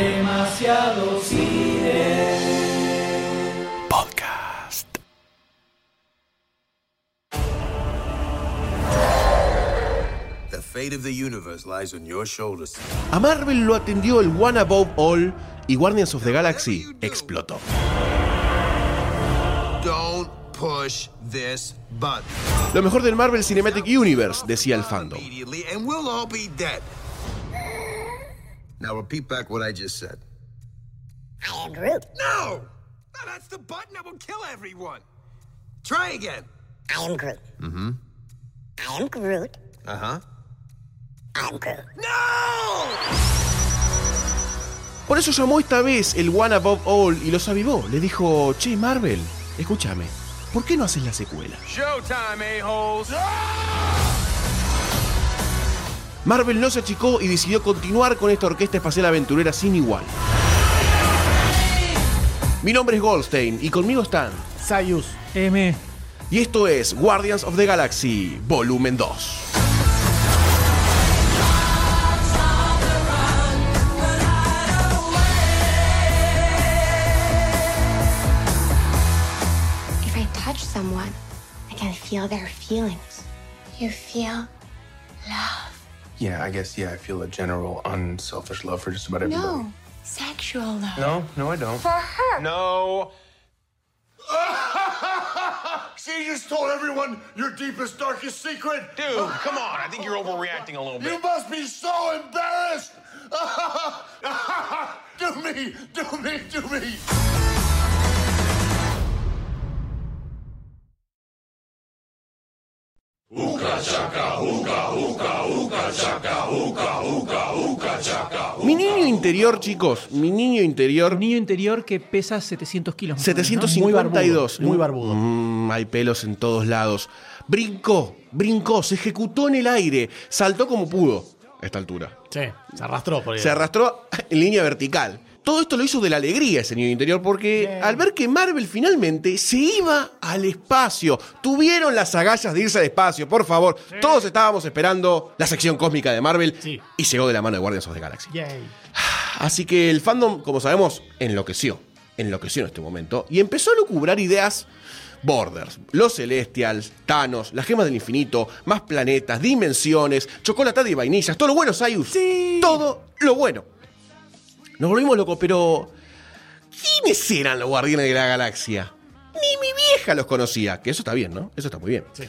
Demasiado cine. Podcast. The fate of the universe lies on your shoulders. A Marvel lo atendió el One Above All y Guardians of the Galaxy explotó. Don't push this button Lo mejor del Marvel Cinematic Universe, decía el fandom. immediately, and we'll all be dead. Now repeat back what I just said. I am Groot. No! No, that's the button that will kill everyone. Try again. I am Groot. Mm-hmm. I am Groot. Uh huh. I am Groot. No! Por eso llamó esta vez el One Above All y los avivó. Le dijo, che Marvel, escúchame, ¿por qué no haces la secuela? Showtime, a-holes. Marvel no se achicó y decidió continuar con esta orquesta espacial aventurera sin igual. Mi nombre es Goldstein y conmigo están. Sayus. M. Y esto es Guardians of the Galaxy, volumen 2. If I touch someone, I can feel their feelings. You feel love. Yeah, I guess, yeah, I feel a general unselfish love for just about everybody. No, sexual love. No, no, I don't. For her. No. She just told everyone your deepest, darkest secret. Dude, come on. I think you're overreacting a little bit. You must be so embarrassed. do me, do me, do me. Mi niño interior, chicos, mi niño interior, Un niño interior que pesa 700 kilos. más o menos, ¿no? 752. Muy barbudo. Mm, hay pelos en todos lados. Brincó, brincó, se ejecutó en el aire, saltó como pudo a esta altura. Sí, se arrastró por ahí. Se arrastró en línea vertical. Todo esto lo hizo de la alegría ese niño interior porque al ver que Marvel finalmente se iba al espacio, tuvieron las agallas de irse al espacio, por favor. Todos estábamos esperando la sección cósmica de Marvel Sí. y llegó de la mano de Guardians of the Galaxy. Yay. Así que el fandom, como sabemos, enloqueció. Enloqueció en este momento. Y empezó a lucubrar ideas Borders, los Celestials, Thanos, las gemas del infinito, más planetas, dimensiones, chocolate y vainillas, todo lo bueno, Sayus. Sí. Todo lo bueno. Nos volvimos locos, pero. ¿Quiénes eran los guardianes de la galaxia? Ni mi vieja los conocía. Que eso está bien, ¿no? Eso está muy bien. Sí.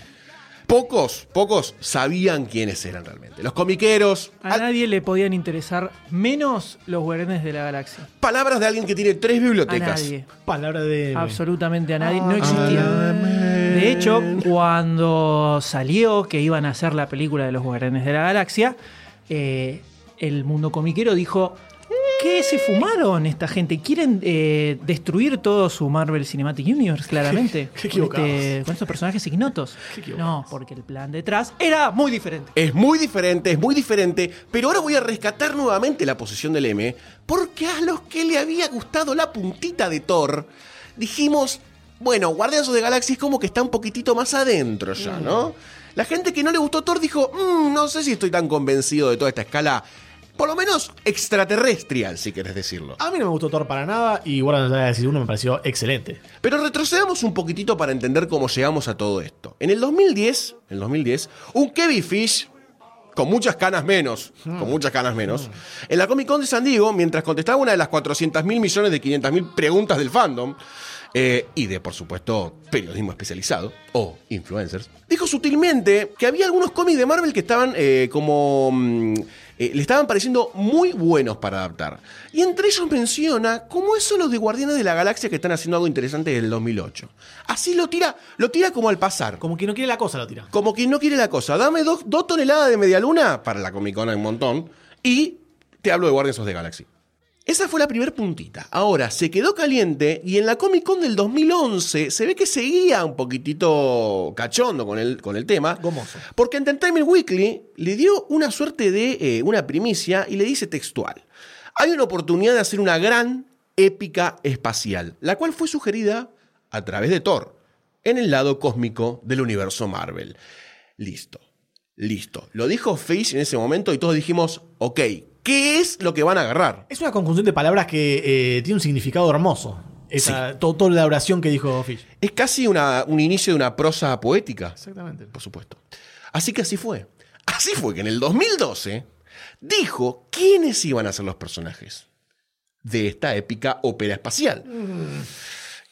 Pocos, pocos sabían quiénes eran realmente. Los comiqueros. A al- nadie le podían interesar menos los guardianes de la galaxia. palabras de alguien que tiene tres A bibliotecas. nadie. Palabra de. Absolutamente a nadie. No existía. De hecho, cuando salió que iban a hacer la película de los Guardianes de la Galaxia, eh, el mundo comiquero dijo. ¿Qué se fumaron esta gente? ¿Quieren eh, destruir todo su Marvel Cinematic Universe, claramente? Qué con, equivocados. este- con estos personajes ignotos. Qué. No, porque el plan detrás era muy diferente. Es muy diferente, es muy diferente, pero ahora voy a rescatar nuevamente la posición del M, porque a los que le había gustado la puntita de Thor, dijimos, bueno, Guardians of the Galaxy es como que está un poquitito más adentro ya, ¿no? La gente que no le gustó Thor dijo, "Mm, no sé si estoy tan convencido de toda esta escala, por lo menos extraterrestrial, si querés decirlo. A mí no me gustó Thor para nada y Guardians of the Galaxy 1 me pareció excelente. Pero retrocedamos un poquitito para entender cómo llegamos a todo esto. En el 2010, en el 2010, un Kevin Fish con muchas canas menos, con muchas canas menos, en la Comic Con de San Diego, mientras contestaba una de las 400 mil millones de 500 mil preguntas del fandom, eh, y de, por supuesto, periodismo especializado, o influencers, dijo sutilmente que había algunos cómics de Marvel que estaban eh, como... mm, eh, le estaban pareciendo muy buenos para adaptar. Y entre ellos menciona cómo eso los de Guardianes de la Galaxia que están haciendo algo interesante desde el 2008. Así lo tira, lo tira como al pasar. Como que no quiere la cosa, lo tira. Como quien no quiere la cosa. Dame dos, dos toneladas de media luna, para la Comic Con hay un montón, y te hablo de Guardians of the Galaxy. Esa fue la primera puntita. Ahora, se quedó caliente y en la Comic Con del 2011 se ve que seguía un poquitito cachondo con el, con el tema. Gomoso. Porque Entertainment Weekly le dio una suerte de eh, una primicia y le dice textual. Hay una oportunidad de hacer una gran épica espacial, la cual fue sugerida a través de Thor, en el lado cósmico del universo Marvel. Listo, listo. Lo dijo Fish en ese momento y todos dijimos, ok, qué es lo que van a agarrar. Es una conjunción de palabras que eh, tiene un significado hermoso. Esa, to- toda la oración que dijo Fish. Es casi una- un inicio de una prosa poética. Exactamente. por supuesto. Así que así fue. Así fue que en el 2012 dijo quiénes iban a ser los personajes de esta épica ópera espacial.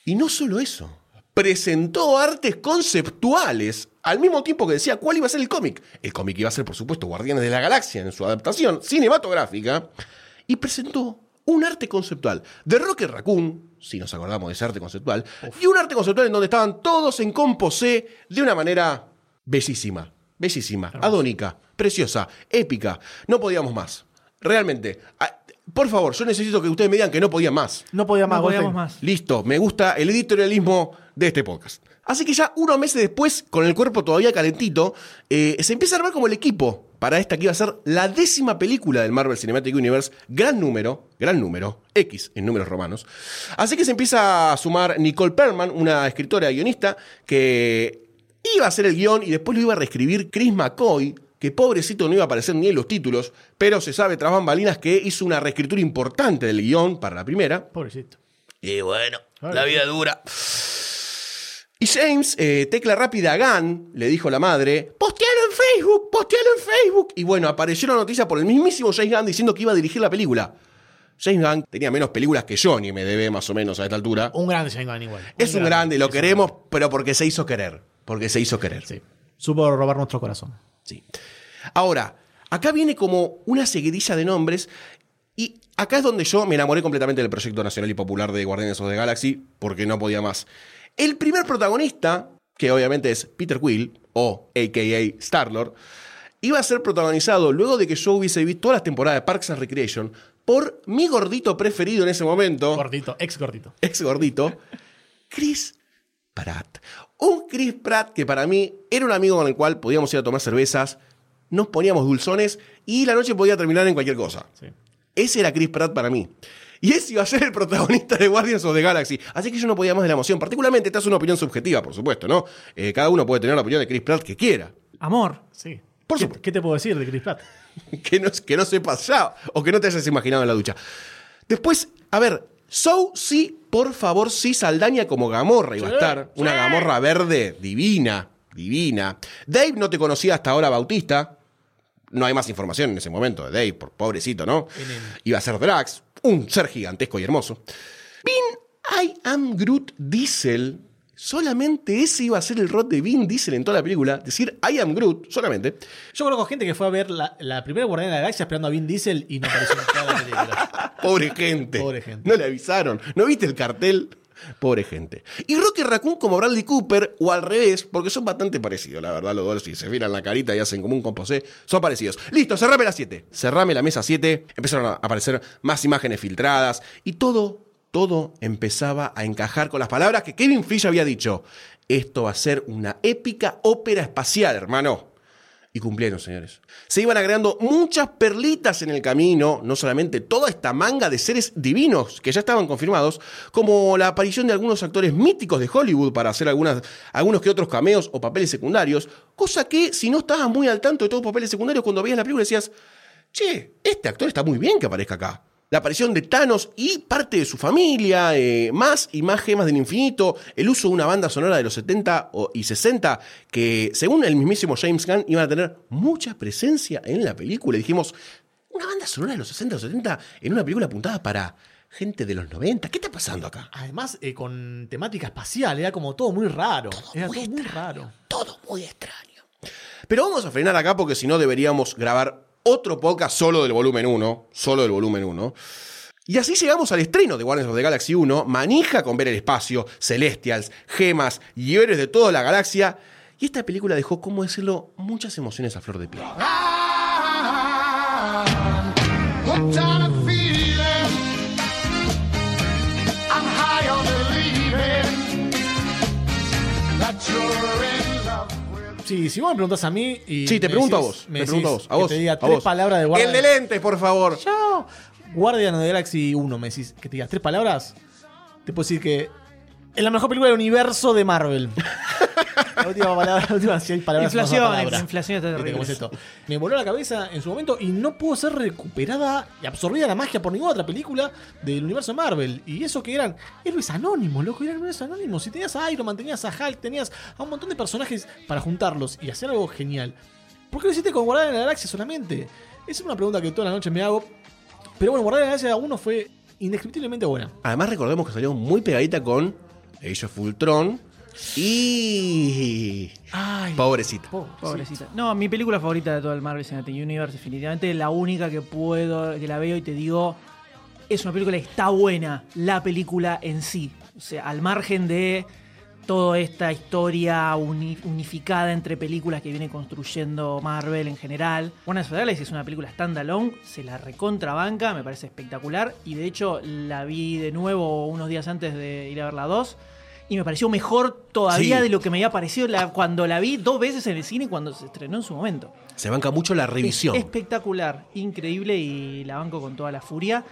Y no solo eso, presentó artes conceptuales al mismo tiempo que decía cuál iba a ser el cómic. El cómic iba a ser, por supuesto, Guardianes de la Galaxia en su adaptación cinematográfica. Y presentó un arte conceptual de Rocket Raccoon, si nos acordamos de ese arte conceptual, y un arte conceptual en donde estaban todos en composé de una manera bellísima, bellísima, adónica, preciosa, épica. No podíamos más. Realmente. Por favor, yo necesito que ustedes me digan que no podían más. No podía más, No podíamos Goldstein. más. Listo, me gusta el editorialismo de este podcast. Así que ya unos meses después, con el cuerpo todavía calentito, eh, se empieza a armar como el equipo para esta que iba a ser la décima película del Marvel Cinematic Universe. Gran número, gran número, X en números romanos. Así que se empieza a sumar Nicole Perlman, una escritora y guionista que iba a hacer el guion y después lo iba a reescribir Chris McCoy, que pobrecito no iba a aparecer ni en los títulos, pero se sabe tras bambalinas que hizo una reescritura importante del guion para la primera. Pobrecito. Y bueno, la vida dura. Y James, eh, tecla rápida Gunn, le dijo la madre, postealo en Facebook, postealo en Facebook. Y bueno, apareció la noticia por el mismísimo James Gunn diciendo que iba a dirigir la película. James Gunn tenía menos películas que yo, ni me debe más o menos a esta altura. Un grande Shane Gunn igual. Es un grande, lo queremos, pero porque se hizo querer. Porque se hizo querer. Sí. Supo robar nuestro corazón. Sí. Ahora, acá viene como una seguidilla de nombres y acá es donde yo me enamoré completamente del proyecto nacional y popular de Guardianes of the Galaxy porque no podía más. El primer protagonista, que obviamente es Peter Quill, o a.k.a. Star-Lord, iba a ser protagonizado luego de que yo hubiese visto todas las temporadas de Parks and Recreation por mi gordito preferido en ese momento Gordito, ex gordito. ex gordito, Chris Pratt. Un Chris Pratt que para mí era un amigo con el cual podíamos ir a tomar cervezas, nos poníamos dulzones y la noche podía terminar en cualquier cosa. Sí. Ese era Chris Pratt para mí. Y ese iba a ser el protagonista de Guardians of the Galaxy. Así que yo no podía más de la emoción. Particularmente, esta es una opinión subjetiva, por supuesto, ¿no? Eh, cada uno puede tener la opinión de Chris Pratt que quiera. Amor. Sí. Por ¿Qué, supuesto. qué te puedo decir de Chris Pratt? que, no, que no sepas ya o que no te hayas imaginado en la ducha. Después, a ver, So sí, por favor, sí, Saldaña como Gamorra iba a estar. Una Gamorra verde divina, divina. Dave no te conocía hasta ahora, Bautista. No hay más información en ese momento de Dave, por pobrecito, ¿no? Iba a ser Drax, un ser gigantesco y hermoso. Vin I Am Groot Diesel. Solamente ese iba a ser el rol de Vin Diesel en toda la película. Decir I Am Groot, solamente. Yo conozco gente que fue a ver la, la primera Guardiana de la Galaxia esperando a Vin Diesel y no apareció en toda la película. Pobre gente. Pobre gente. No le avisaron. ¿No viste el cartel? Pobre gente. Y Rocky Raccoon como Bradley Cooper, o al revés, porque son bastante parecidos, la verdad, los dos, si se miran la carita y hacen como un composé, son parecidos. Listo, cerrame la 7. Cerrame la mesa 7. Empezaron a aparecer más imágenes filtradas y todo, todo empezaba a encajar con las palabras que Kevin Feige había dicho. Esto va a ser una épica ópera espacial, hermano. Y cumplieron, señores. Se iban agregando muchas perlitas en el camino, no solamente toda esta manga de seres divinos que ya estaban confirmados, como la aparición de algunos actores míticos de Hollywood para hacer algunos que otros cameos o papeles secundarios, cosa que si no estabas muy al tanto de todos los papeles secundarios, cuando veías la película decías, che, este actor está muy bien que aparezca acá. La aparición de Thanos y parte de su familia, eh, más y más gemas del infinito, el uso de una banda sonora de los 70 o- y 60 que, según el mismísimo James Gunn, iban a tener mucha presencia en la película. Y dijimos, una banda sonora de los 60 o 70 en una película apuntada para gente de los 90. ¿Qué está pasando acá? Además, eh, con temática espacial, era como todo muy raro. era muy todo muy extraño. raro. Todo muy extraño. Pero vamos a frenar acá porque si no deberíamos grabar otro podcast solo del volumen 1. Solo del volumen 1. Y así llegamos al estreno de Guardians of the Galaxy 1, manija con ver el espacio, Celestials, gemas y héroes de toda la galaxia. Y esta película dejó, ¿cómo decirlo?, muchas emociones a flor de piel. Sí, si vos me preguntás a mí. Y Sí, te pregunto a vos. me Te pregunto a vos. A que vos. Te diga a tres vos. palabras de El Guardian. de lentes, por favor. Chao. Guardian the Galaxy 1, me decís que te digas tres palabras. Te puedo decir que es la mejor película del universo de Marvel. última palabra, la última, si hay palabras Inflación, palabra. inflación está Viste cómo es esto. Me voló la cabeza en su momento y no pudo ser recuperada y absorbida la magia por ninguna otra película del universo Marvel. Y eso que eran héroes anónimos, loco, eran héroes anónimos. Si tenías a Iron Man, tenías a Hulk, tenías a un montón de personajes para juntarlos y hacer algo genial. ¿Por qué lo hiciste con Guardianes de la Galaxia solamente? Esa es una pregunta que toda la noche me hago. Pero bueno, Guardianes de la Galaxia 1 fue indescriptiblemente buena. Además, recordemos que salió muy pegadita con Age of Ultron y. Ay, Pobrecita. Pobrecita. No, mi película favorita de todo el Marvel Cinematic Universe, definitivamente la única que puedo, que la veo y te digo, es una película que está buena, la película en sí. O sea, al margen de toda esta historia uni- unificada entre películas que viene construyendo Marvel en general. The Galaxy es una película standalone, se la recontrabanca, me parece espectacular. Y de hecho la vi de nuevo unos días antes de ir a ver la 2. Y me pareció mejor todavía Sí. de lo que me había parecido la- cuando la vi dos veces en el cine y cuando se estrenó en su momento. Se banca mucho la revisión. Es espectacular, increíble y la banco con toda la furia.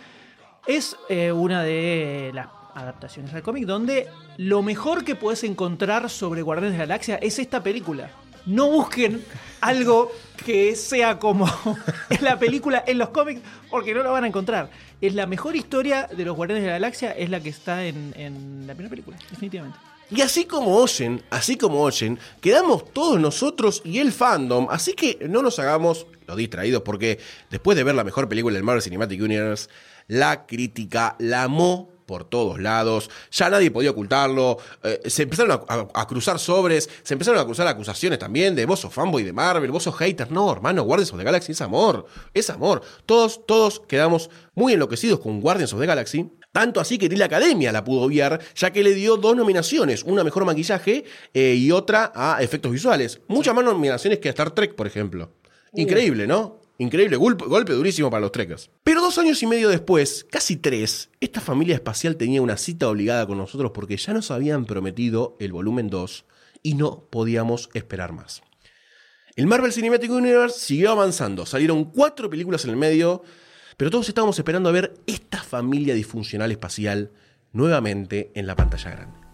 Es eh, una de las adaptaciones al cómic donde lo mejor que puedes encontrar sobre Guardianes de la Galaxia es esta película. No busquen algo que sea como en la película, en los cómics, porque no lo van a encontrar. Es la mejor historia de los Guardianes de la Galaxia, es la que está en, en la primera película, definitivamente. Y así como oyen, así como oyen, quedamos todos nosotros y el fandom, así que no nos hagamos los distraídos, porque después de ver la mejor película del Marvel Cinematic Universe, la crítica la amó por todos lados, ya nadie podía ocultarlo, eh, se empezaron a, a- a cruzar sobres, se empezaron a cruzar acusaciones también de vos sos fanboy de Marvel, vos sos hater, no hermano, Guardians of the Galaxy es amor, es amor, todos, todos quedamos muy enloquecidos con Guardians of the Galaxy, tanto así que ni la academia la pudo obviar, ya que le dio dos nominaciones, una a mejor maquillaje eh, y otra a efectos visuales. Muchas más nominaciones que a Star Trek, por ejemplo. Increíble, ¿no? Increíble, golpe, golpe durísimo para los trekkers. Pero dos años y medio después, casi tres, esta familia espacial tenía una cita obligada con nosotros porque ya nos habían prometido el volumen 2 y no podíamos esperar más. El Marvel Cinematic Universe siguió avanzando, salieron cuatro películas en el medio, pero todos estábamos esperando a ver esta familia disfuncional espacial nuevamente en la pantalla grande.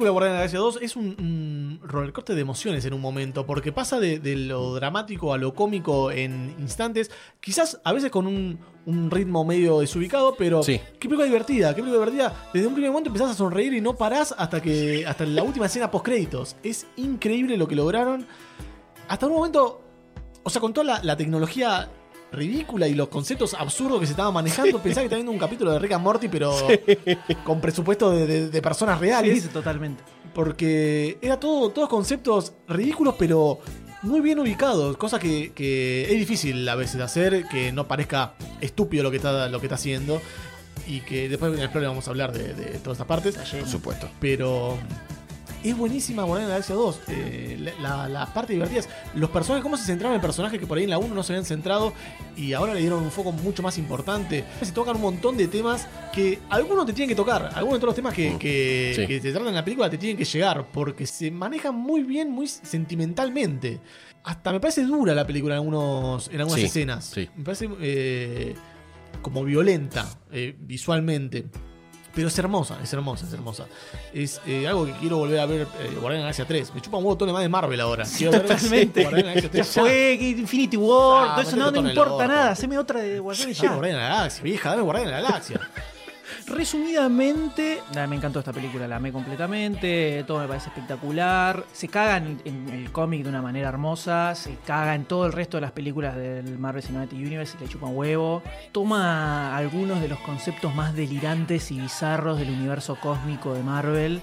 Película Guardianes de la Galaxia 2? Es un, un rollercoaster de emociones en un momento, porque pasa de, de lo dramático a lo cómico en instantes, quizás a veces con un, un ritmo medio desubicado, pero Sí. qué película divertida, qué película divertida. Desde un primer momento empezás a sonreír y no parás hasta que hasta la última escena post créditos. Es increíble lo que lograron. Hasta un momento, o sea, con toda la, la tecnología ridícula y los conceptos absurdos que se estaban manejando, pensaba que estaba viendo un capítulo de Rick and Morty, pero con presupuesto de, de- de personas reales. Sí, totalmente. Porque era todo, todos conceptos ridículos, pero muy bien ubicados. Cosa que, que es difícil a veces hacer, que no parezca estúpido lo que está, lo que está haciendo. Y que después en el vamos a hablar de, de todas estas partes. Por supuesto. Pero es buenísima Guardianes de la Galaxia 2. Eh, la, la- la parte divertida es los personajes, cómo se centraron en personajes que por ahí en la 1 no se habían centrado y ahora le dieron un foco mucho más importante. Se tocan un montón de temas que algunos te tienen que tocar. Algunos de todos los temas que, que, Sí. que se tratan en la película te tienen que llegar porque se manejan muy bien, muy sentimentalmente. Hasta me parece dura la película en, algunos, en algunas Sí, escenas. sí. Me parece eh, como violenta eh, visualmente. Pero es hermosa, es hermosa, es hermosa. Es eh, algo que quiero volver a ver eh, la Galaxia 3. Me chupa un huevo todo lo demás de Marvel ahora. Quiero ver Totalmente. De la Galaxia Ya 3 ya. fue Infinity War, Ah, todo eso no, no importa nada. Haceme otra de ya. Guardián de la Galaxia, vieja, dame la Galaxia. Resumidamente, me encantó esta película, la amé completamente, todo me parece espectacular. Se caga en, el cómic de una manera hermosa, se caga en todo el resto de las películas del Marvel Cinematic Universe y le chupa huevo. Toma algunos de los conceptos más delirantes y bizarros del universo cósmico de Marvel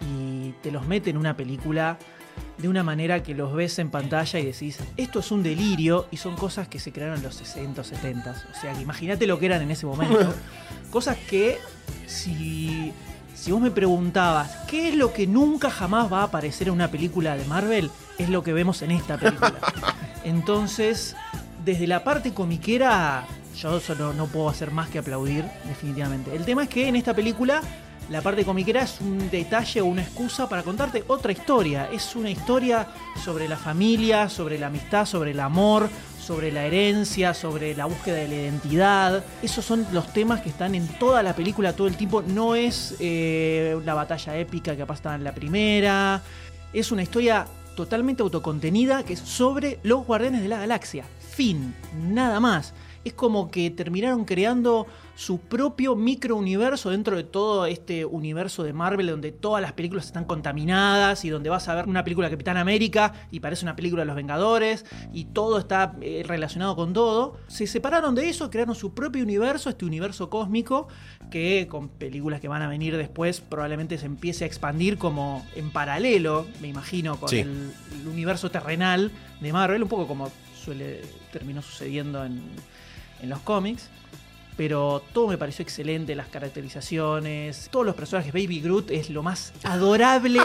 y te los mete en una película de una manera que los ves en pantalla y decís, esto es un delirio y son cosas que se crearon en los 60 o 70. O sea, que imagínate lo que eran en ese momento. cosas que si, si vos me preguntabas, ¿qué es lo que nunca jamás va a aparecer en una película de Marvel? Es lo que vemos en esta película. Entonces, desde la parte comiquera, yo solo no puedo hacer más que aplaudir, definitivamente. El tema es que en esta película La parte comiquera es un detalle o una excusa para contarte otra historia. Es una historia sobre la familia, sobre la amistad, sobre el amor, sobre la herencia, sobre la búsqueda de la identidad. Esos son los temas que están en toda la película todo el tiempo. No es eh, la batalla épica que pasa en la primera. Es una historia totalmente autocontenida que es sobre los Guardianes de la Galaxia. Fin, nada más. Es como que terminaron creando su propio microuniverso dentro de todo este universo de Marvel donde todas las películas están contaminadas y donde vas a ver una película de Capitán América y parece una película de los Vengadores y todo está eh, relacionado con todo. Se separaron de eso, crearon su propio universo, este universo cósmico que con películas que van a venir después probablemente se empiece a expandir como en paralelo, me imagino, con Sí. el, el universo terrenal de Marvel, un poco como suele terminó sucediendo en, en los cómics. Pero todo me pareció excelente, las caracterizaciones, todos los personajes. Baby Groot es lo más adorable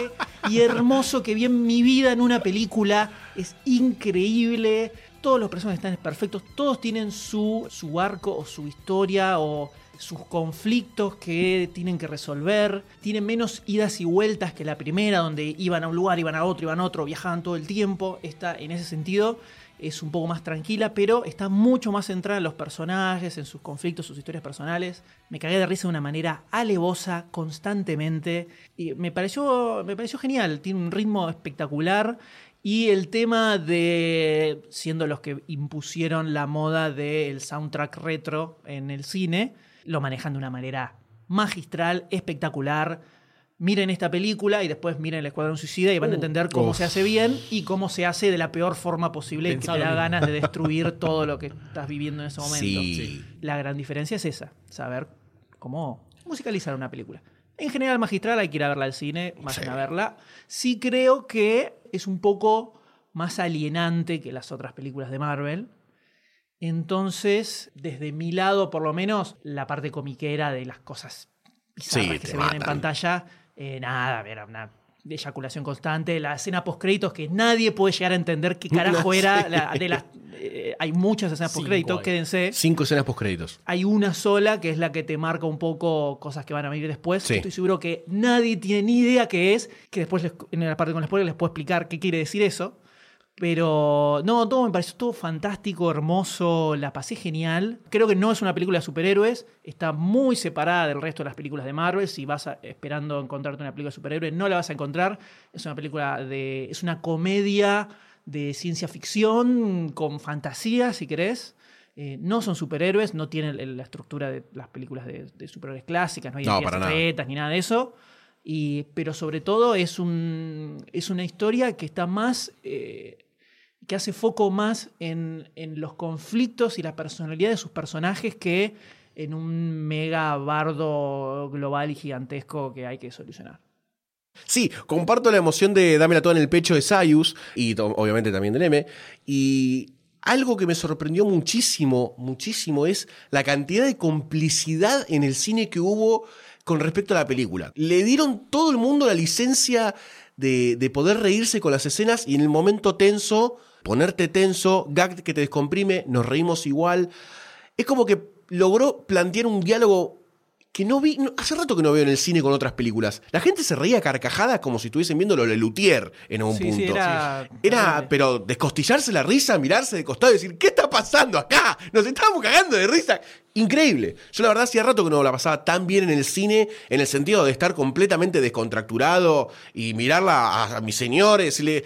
y hermoso que vi en mi vida en una película. Es increíble. Todos los personajes están perfectos. Todos tienen su, su arco o su historia o sus conflictos que tienen que resolver. Tienen menos idas y vueltas que la primera, donde iban a un lugar, iban a otro, iban a otro, viajaban todo el tiempo. Esta, en ese sentido, es un poco más tranquila, pero está mucho más centrada en los personajes, en sus conflictos, sus historias personales. Me cagué de risa de una manera alevosa, constantemente. Y me pareció, me pareció genial, tiene un ritmo espectacular. Y el tema de, siendo los que impusieron la moda del soundtrack retro en el cine, lo manejan de una manera magistral, espectacular. Miren esta película y después miren El Escuadrón Suicida y van a entender cómo se hace bien y cómo se hace de la peor forma posible que Pensaba te da ganas de destruir todo lo que estás viviendo en ese momento. Sí. La gran diferencia es esa, saber cómo musicalizar una película. En general, magistral, hay que ir a verla al cine, vayan Sí. a verla. Sí creo que es un poco más alienante que las otras películas de Marvel. Entonces, desde mi lado, por lo menos, la parte comiquera de las cosas bizarras Sí, que se ven en pantalla, eh, nada, era una eyaculación constante, la escena post créditos que nadie puede llegar a entender qué carajo No era. la- de las, eh, hay muchas escenas post Cinco créditos, hay. quédense. Cinco escenas post créditos. Hay una sola que es la que te marca un poco cosas que van a venir después. Sí. Estoy seguro que nadie tiene ni idea qué es, que después les- en la parte con spoiler les puedo explicar qué quiere decir eso. Pero no, todo me pareció todo fantástico, hermoso, la pasé genial. Creo que no es una película de superhéroes, está muy separada del resto de las películas de Marvel. Si vas a- esperando encontrarte una película de superhéroes, no la vas a encontrar. Es una película de. es una comedia de ciencia ficción con fantasía, si querés. Eh, no son superhéroes, no tienen la estructura de las películas de, de superhéroes clásicas, no hay No, secretas ni nada de eso. Pero sobre todo es, un, es una historia que está más. eh, que hace foco más en, los conflictos y la personalidad de sus personajes que en un mega bardo global y gigantesco que hay que solucionar. Sí, comparto la emoción de Dámela toda en el pecho de Sayus y obviamente también del M. Y algo que me sorprendió muchísimo, muchísimo es la cantidad de complicidad en el cine que hubo con respecto a la película. Le dieron todo el mundo la licencia de, de poder reírse con las escenas y en el momento tenso, ponerte tenso, gag que te descomprime, nos reímos igual. Es como que logró plantear un diálogo que no vi, no- hace rato que no veo en el cine con otras películas. La gente se reía carcajadas como si estuviesen viendo lo de Luthier en algún Sí, punto. sí, era- pero descostillarse la risa, mirarse de costado y decir, ¿qué está pasando acá? Nos estábamos cagando de risa. Increíble. Yo la verdad hacía rato que no la pasaba tan bien en el cine, en el sentido de estar completamente descontracturado y mirarla a, a mis señores y decirle,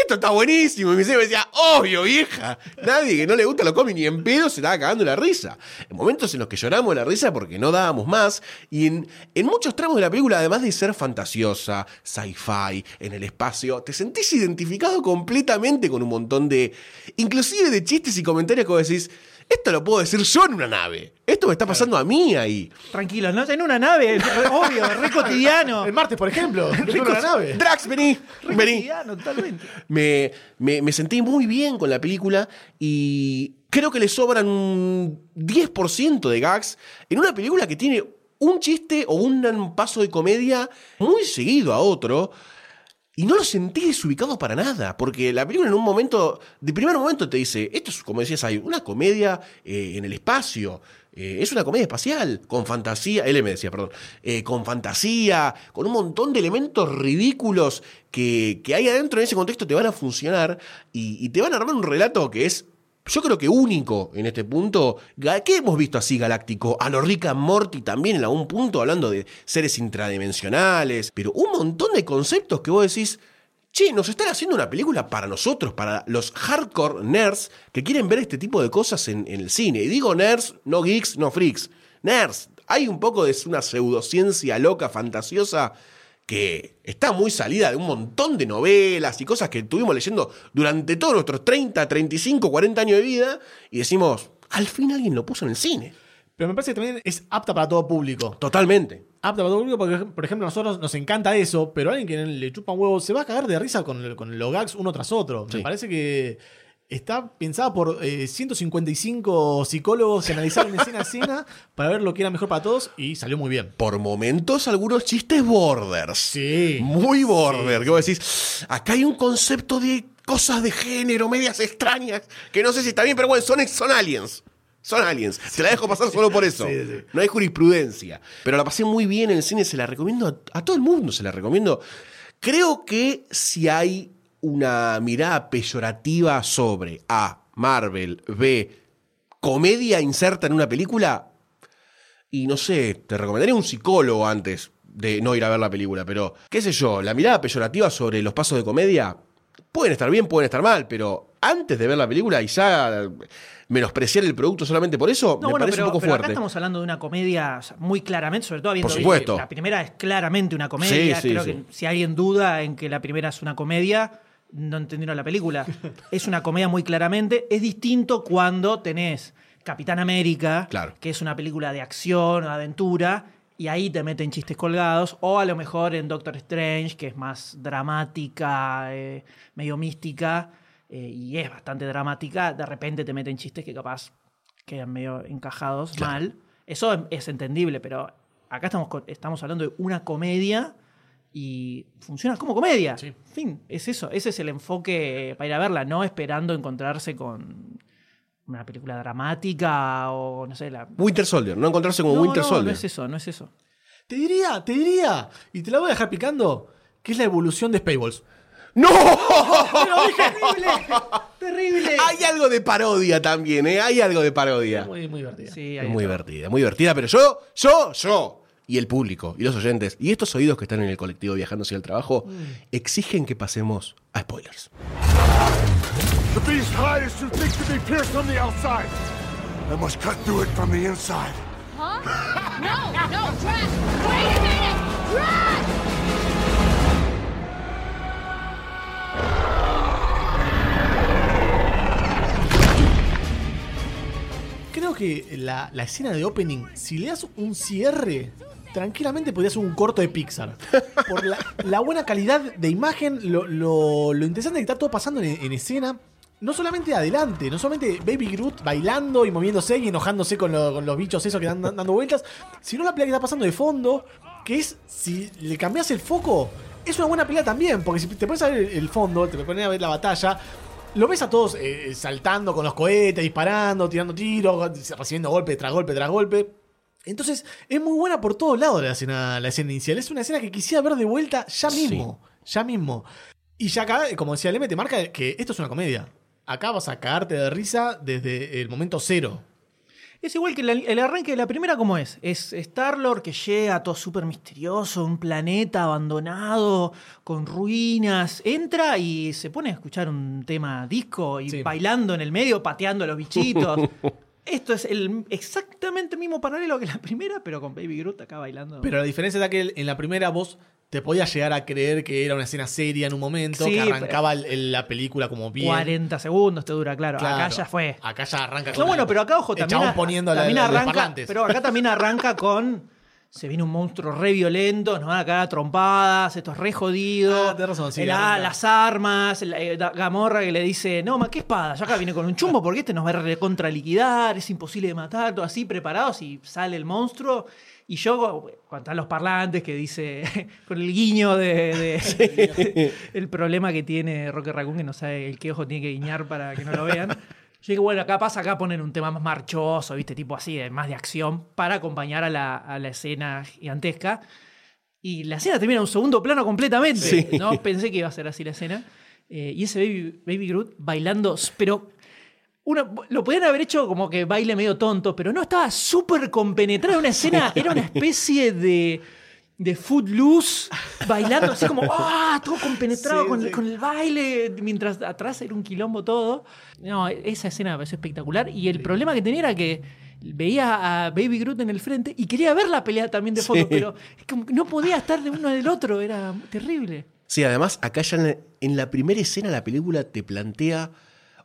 esto está buenísimo. Y mi señor me decía, obvio, vieja. Nadie que no le gusta lo cómic ni en pedo se estaba cagando la risa. En momentos en los que lloramos la risa porque no dábamos más. Y en, en muchos tramos de la película, además de ser fantasiosa, sci-fi, en el espacio, te sentís identificado completamente con un montón de. inclusive de chistes y comentarios que vos decís. Esto lo puedo decir yo en una nave. Esto me está pasando a mí ahí. Tranquilos, ¿no? En una nave, obvio, re cotidiano. El martes, por ejemplo, en una nave. Drax, vení. Re Vení. cotidiano, totalmente. Me, me- me sentí muy bien con la película y creo que le sobran un 10% de gags en una película que tiene un chiste o un paso de comedia muy seguido a otro. Y no lo sentí desubicado para nada, porque la película en un momento, de primer momento te dice, esto es, como decías ahí, una comedia eh, en el espacio. Eh, es una comedia espacial, con fantasía, él me decía, perdón, eh, con fantasía, con un montón de elementos ridículos que, que hay adentro en ese contexto te van a funcionar y, y te van a armar un relato que es yo creo que único en este punto. ¿Qué hemos visto así galáctico? A lo Rick Morty también en algún punto, hablando de seres intradimensionales. Pero un montón de conceptos que vos decís. Che, nos están haciendo una película para nosotros, para los hardcore nerds que quieren ver este tipo de cosas en, en el cine. Y digo nerds, no geeks, no freaks. Nerds. Hay un poco de una pseudociencia loca, fantasiosa, que está muy salida de un montón de novelas y cosas que estuvimos leyendo durante todos nuestros 30, 35, 40 años de vida y decimos, al fin alguien lo puso en el cine. Pero me parece que también es apta para todo público. Totalmente. Apta para todo público porque, por ejemplo, a nosotros nos encanta eso, pero alguien que le chupa un huevo se va a cagar de risa con, con los gags uno tras otro. Me parece que está pensada por eh, 155 psicólogos que analizaron escena a escena para ver lo que era mejor para todos y salió muy bien. Por momentos algunos chistes borders. Sí. Muy border. Que vos decís, acá hay un concepto de cosas de género, medias extrañas, que no sé si está bien, pero bueno, son, son aliens. Son aliens. Te la dejo pasar solo por eso. Sí, sí. No hay jurisprudencia. Pero la pasé muy bien en el cine, se la recomiendo a, a todo el mundo, se la recomiendo. Creo que si hay una mirada peyorativa sobre A, Marvel, B, comedia inserta en una película, y no sé, te recomendaría un psicólogo antes de no ir a ver la película, pero qué sé yo, la mirada peyorativa sobre los pasos de comedia pueden estar bien, pueden estar mal, pero antes de ver la película y ya menospreciar el producto solamente por eso No, me bueno, parece pero, un poco pero acá fuerte. estamos hablando de una comedia muy claramente, sobre todo habiendo Por supuesto. que la primera es claramente una comedia. Sí, sí, Creo sí. que si alguien duda en que la primera es una comedia, no entendieron la película. es una comedia muy claramente. Es distinto cuando tenés Capitán América, Claro. que es una película de acción aventura, y ahí te meten chistes colgados, o a lo mejor en Doctor Strange, que es más dramática, eh, medio mística, eh, y es bastante dramática, de repente te meten chistes que capaz quedan medio encajados mal. Eso es, es entendible, pero acá estamos, estamos hablando de una comedia y funciona como comedia. En fin, es eso. Ese es el enfoque para ir a verla, no esperando encontrarse con una película dramática o no sé, la. Winter Soldier, no encontrarse con No, Winter no, Soldier. no es eso, no es eso. Te diría, te diría, y te la voy a dejar picando, que es la evolución de Spaceballs. ¡No! ¡Terrible! ¡Terrible! Hay algo de parodia también, ¿eh? Hay algo de parodia. Muy, muy divertida. Sí, Es muy está. divertida, muy divertida, pero yo, yo, yo, y el público, y los oyentes, y estos oídos que están en el colectivo viajando hacia el trabajo, exigen que pasemos a spoilers. The beast's hide is too thick to be pierced from the outside. I must cut through it from the inside. Huh? No, no, Drax! Wait a minute! Drax! Creo que la, la escena de opening, si le das un cierre, tranquilamente podría ser un corto de Pixar. Por la, buena calidad de imagen, lo, lo- lo interesante que está todo pasando en, en escena. No solamente adelante, no solamente Baby Groot bailando y moviéndose y enojándose con, lo- con los bichos esos que dan dan- dando vueltas, sino la pelea que está pasando de fondo, que es, si le cambias el foco, es una buena pelea también, porque si te pones a ver el fondo, te pones a ver la batalla, lo ves a todos eh, saltando con los cohetes, disparando, tirando tiros, recibiendo golpe tras golpe tras golpe. Entonces, es muy buena por todos lados la escena, la escena inicial. Es una escena que quisiera ver de vuelta ya mismo. Ya mismo. Y ya acá, como decía Leme, te marca que esto es una comedia. Acá vas a cagarte de risa desde el momento cero. Es igual que el, el arranque de la primera, ¿cómo es? Es Star-Lord que llega todo súper misterioso, un planeta abandonado, con ruinas. Entra y se pone a escuchar un tema disco y Sí. bailando en el medio, pateando a los bichitos. Esto es el exactamente el mismo paralelo que la primera, pero con Baby Groot acá bailando. Pero la diferencia es que en la primera vos te podías llegar a creer que era una escena seria en un momento, Sí, que arrancaba el- el- la película como bien. 40 segundos te dura, claro. Claro. Acá ya fue. Acá ya arranca No, bueno, pero acá, ojo, también, chabón a- poniendo la- también la- arranca, pero acá también arranca con se viene un monstruo re violento, nos van a cagar a trompadas, esto es re jodido. Ah, tenés razón, sí, El- arranca. las armas, la- eh, Gamorra que le dice, no, ma, ¿qué espada? Ya acá viene con un chumbo porque este nos va a recontra liquidar, es imposible de matar, todo así preparados y sale el monstruo. Y yo, cuando están los parlantes que dice, con el guiño de, de- el problema que tiene Roque Raccoon, que no sabe el qué ojo tiene que guiñar para que no lo vean. Yo digo, bueno, acá pasa, acá ponen un tema más marchoso, ¿viste? Tipo así, de- más de acción, para acompañar a la, a la escena gigantesca. Y la escena termina en un segundo plano completamente. Sí. ¿no? Pensé que iba a ser así la escena. Eh, y ese Baby, Baby Groot bailando, pero una- lo podían haber hecho como que baile medio tonto, pero no, estaba súper compenetrada. Una escena, era una especie de, de footloose, bailando así como, ¡ah! Todo compenetrado Sí, con, sí. con el baile, mientras atrás era un quilombo todo. No, esa escena me pareció espectacular. Y el problema que tenía era que veía a Baby Groot en el frente y quería ver la pelea también de fondo, Sí. pero es como que no podía estar de uno del otro, era terrible. Sí, además, acá ya en, en la primera escena la película te plantea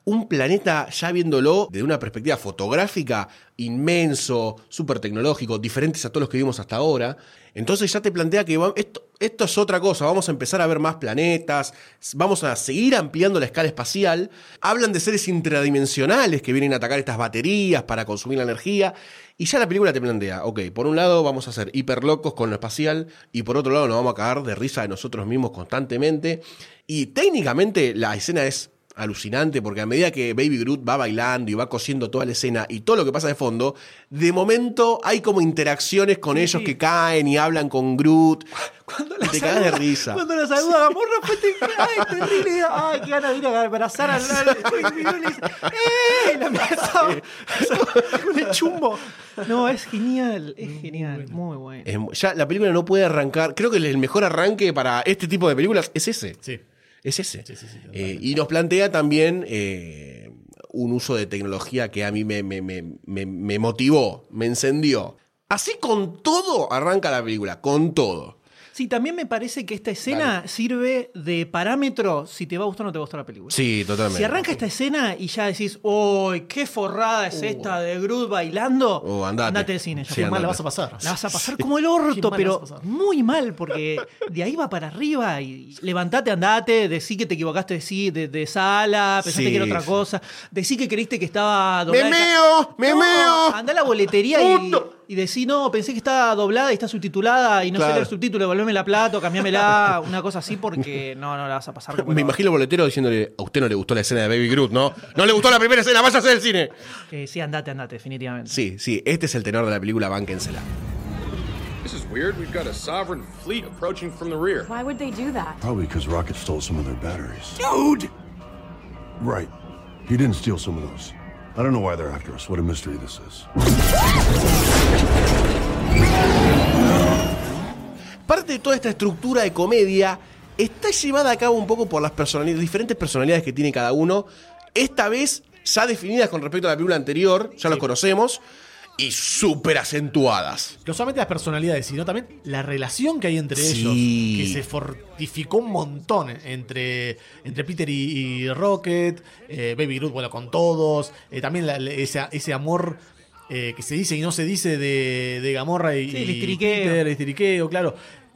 un planeta, ya viéndolo desde una perspectiva fotográfica, inmenso, súper tecnológico, diferentes a todos los que vimos hasta ahora. Entonces ya te plantea que esto, esto es otra cosa, vamos a empezar a ver más planetas, vamos a seguir ampliando la escala espacial. Hablan de seres intradimensionales que vienen a atacar estas baterías para consumir la energía. Y ya la película te plantea, ok, por un lado vamos a ser hiper locos con lo espacial y por otro lado nos vamos a cagar de risa de nosotros mismos constantemente. Y técnicamente la escena es alucinante porque a medida que Baby Groot va bailando y va cosiendo toda la escena y todo lo que pasa de fondo, de momento hay como interacciones con ellos que caen y hablan con Groot. Cuando Y te cagas de risa. Cuando la saluda a Gamorra fue terrible. Ay, terrible. Ay, qué ganas de ir a abrazar al ¡Eh! La el chumbo. No, es genial, es genial, muy bueno. Es ya la película no puede arrancar. Creo que el mejor arranque para este tipo de películas es ese. Sí. Es ese. Eh, y nos plantea también eh, un uso de tecnología que a mí me, me- me- me- me motivó, me encendió. Así con todo arranca la película, con todo. Sí, también me parece que esta escena sirve de parámetro si te va a gustar o no te va a gustar la película. Sí, totalmente. Si arranca esta escena y ya decís, ¡Uy, qué forrada es esta de Groot bailando! Oh, andate. del cine. Ya Sí, mal, la andate. vas a pasar. La vas a pasar como el orto, pero muy mal, porque de ahí va para arriba y levantate, andate, decí que te equivocaste decí de, de sala, pensaste Sí, que era otra sí. cosa, decí que creíste que estaba ¡Me de meo! ¡Me No, meo! Andá a la boletería y. y decí, no, pensé que estaba doblada y está subtitulada y no sé Claro. leer subtítulo, devolveme la plata o cambiámela, una cosa así, porque no, no la vas a pasar como Me el imagino el boletero diciéndole, a usted no le gustó la escena de Baby Groot, ¿no? No le gustó la primera escena, váyase del cine. orto. Que sí, andate, andate, definitivamente. Sí, sí, este es el tenor de la película, bánquensela. This is weird. We've got a sovereign fleet approaching from the rear. Why would they do that? Probably because Rocket stole some of their batteries. Dude! Right. He didn't steal some of those. I don't know why they're after us. What a mystery this is. Parte de toda esta estructura de comedia está llevada a cabo un poco por las personalidades, diferentes personalidades que tiene cada uno. Esta vez ya definidas con respecto a la película anterior, ya los conocemos, y súper acentuadas. No solamente las personalidades, sino también la relación que hay entre Sí. ellos, que se fortificó un montón entre, entre Peter y, y Rocket, eh, Baby Groot, bueno, con todos, eh, también la- ese, ese amor eh, que se dice y no se dice de, de Gamorra y, Sí, el y histeriqueo. Peter, el histeriqueo, claro.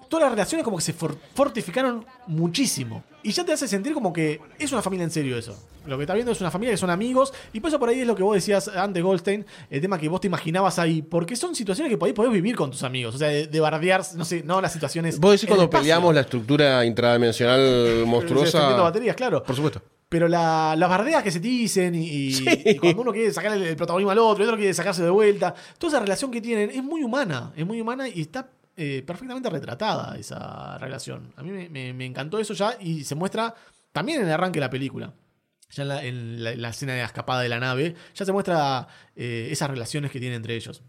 Todas las relaciones como que se for- fortificaron muchísimo. Y ya te hace sentir como que es una familia en serio eso. Lo que está viendo es una familia que son amigos. Y por eso por ahí es lo que vos decías antes, Goldstein. El tema que vos te imaginabas ahí. Porque son situaciones que ahí podés vivir con tus amigos. O sea, de, de bardear, no sé, no las situaciones. Vos decís cuando espacio. peleamos la estructura intradimensional monstruosa. baterías, claro. Por supuesto. Pero la- las bardeas que se dicen y, cuando uno quiere sacar el, el protagonismo al otro y el otro quiere sacarse de vuelta, toda esa relación que tienen es muy humana, es muy humana y está eh, perfectamente retratada esa relación. A mí me, me- me encantó eso ya y se muestra también en el arranque de la película. Ya en la, en la- en la escena de la escapada de la nave, ya se muestra eh, esas relaciones que tienen entre ellos.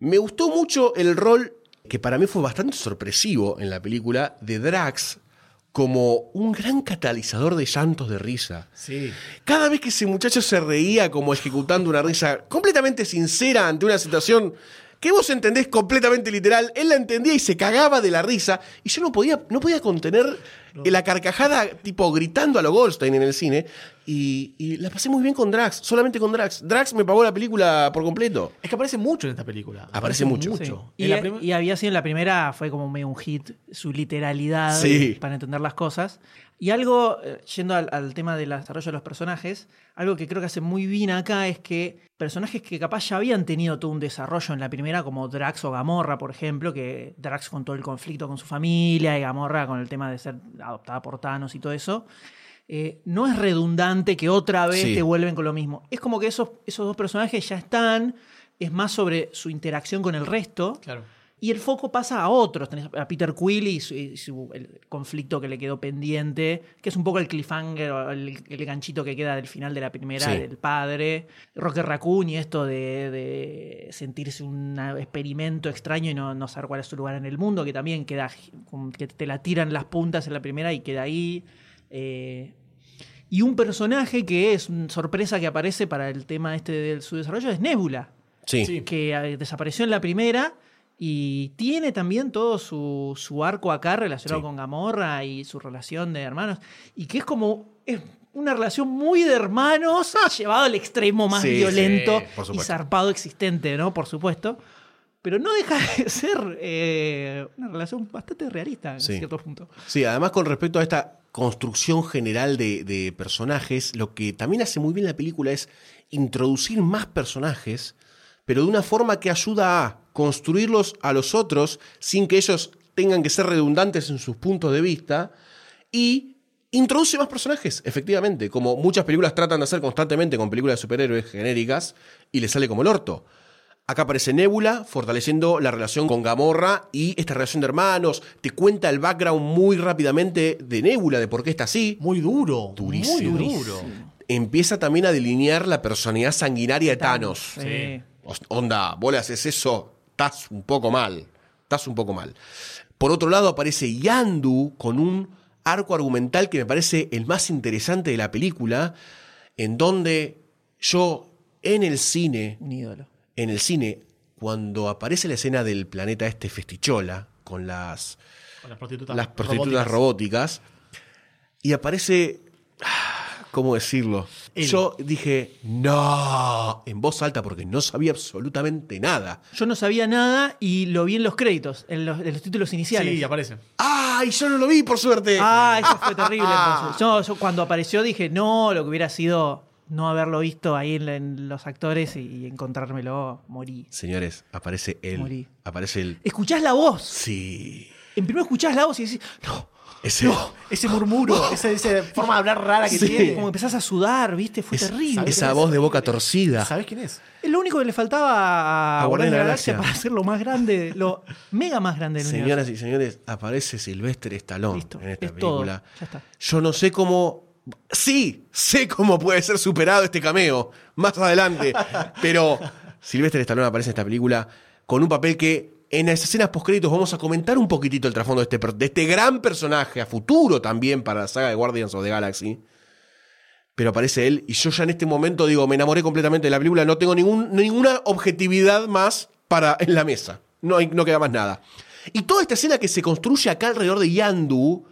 Me gustó mucho el rol, que para mí fue bastante sorpresivo en la película, de Drax como un gran catalizador de llantos de risa. Sí. Cada vez que ese muchacho se reía como ejecutando una risa completamente sincera ante una situación que vos entendés completamente literal, él la entendía y se cagaba de la risa y yo no podía, no podía contener la carcajada tipo gritando a lo Goldstein en el cine y, y la pasé muy bien con Drax, solamente con Drax. Drax me pagó la película por completo. Es que aparece mucho en esta película. Aparece mucho. Sí. En Y, la prim- y había sido en la primera, fue como medio un hit, su literalidad Sí. para entender las cosas. Y algo, eh, yendo al, al tema del desarrollo de los personajes, algo que creo que hace muy bien acá es que personajes que capaz ya habían tenido todo un desarrollo en la primera, como Drax o Gamorra, por ejemplo, que Drax con todo el conflicto con su familia y Gamorra con el tema de ser adoptada por Thanos y todo eso. eh, no es redundante que otra vez Sí. te vuelven con lo mismo. Es como que esos, esos dos personajes ya están, es más sobre su interacción con el resto. Claro. Y el foco pasa a otros. Tenés a Peter Quill y, su, y su- el conflicto que le quedó pendiente, que es un poco el cliffhanger, o el, el ganchito que queda del final de la primera Sí. del padre. Rocket Raccoon y esto de, de sentirse un experimento extraño y no, no saber cuál es su lugar en el mundo, que también queda, que te la tiran las puntas en la primera y queda ahí. Eh, y un personaje que es una sorpresa que aparece para el tema este de su desarrollo es Nebula Sí. Sí. que eh, desapareció en la primera y tiene también todo su, su arco acá relacionado Sí. con Gamorra y su relación de hermanos y que es como es una relación muy de hermanos llevado al extremo más Sí, violento sí, y zarpado existente, ¿no? Por supuesto. Pero no deja de ser eh, una relación bastante realista en cierto punto. Sí, además con respecto a esta construcción general de, de personajes, lo que también hace muy bien la película es introducir más personajes, pero de una forma que ayuda a construirlos a los otros sin que ellos tengan que ser redundantes en sus puntos de vista y introduce más personajes, efectivamente, como muchas películas tratan de hacer constantemente con películas de superhéroes genéricas y le sale como el orto. Acá aparece Nebula, fortaleciendo la relación con Gamorra y esta relación de hermanos. Te cuenta el background muy rápidamente de Nebula, de por qué está así. Muy duro. Durísimo. Muy duro. Empieza también a delinear la personalidad sanguinaria de Thanos. Sí. Onda, vos le haces eso, estás un poco mal. Estás un poco mal. Por otro lado, aparece Yandu con un arco argumental que me parece el más interesante de la película, en donde yo en el cine Un ídolo. en el cine, cuando aparece la escena del planeta este Festichola, con las, Con las prostitutas, las prostitutas robóticas, y aparece. Ah, ¿Cómo decirlo? Yo dije, no, en voz alta, porque no sabía absolutamente nada. Yo no sabía nada y lo vi en los créditos, en los, en los títulos iniciales. Sí, aparece. ¡Ay, yo no lo vi, por suerte! Ah, eso fue terrible. entonces. Yo, yo cuando apareció dije, no, lo que hubiera sido no haberlo visto ahí en, la- en los actores y, y encontrármelo, morí. Señores, aparece él. Morí. Aparece él. Escuchás la voz. Sí. En primero escuchás la voz y decís, no, Ese. No, ese murmuro, esa, esa forma de hablar rara que Sí. tiene. como empezás a sudar, ¿viste? Fue es- terrible. esa voz de boca torcida. ¿Sabes quién es? Es lo único que le faltaba a, A Guardianes de la Galaxia. Galaxia para hacerlo más grande, lo mega más grande del universo. Señoras y señores, aparece Sylvester Stallone Listo, en esta es todo, película. ya está. Yo no sé cómo. Sí, sé cómo puede ser superado este cameo más adelante. pero Sylvester Stallone aparece en esta película con un papel que en las escenas postcréditos vamos a comentar un poquitito el trasfondo de este, de este gran personaje a futuro también para la saga de Guardians of the Galaxy. Pero aparece él y yo ya en este momento digo, me enamoré completamente de la película, no tengo ningún, ninguna objetividad más para en la mesa. No, no queda más nada. Y toda esta escena que se construye acá alrededor de Yandu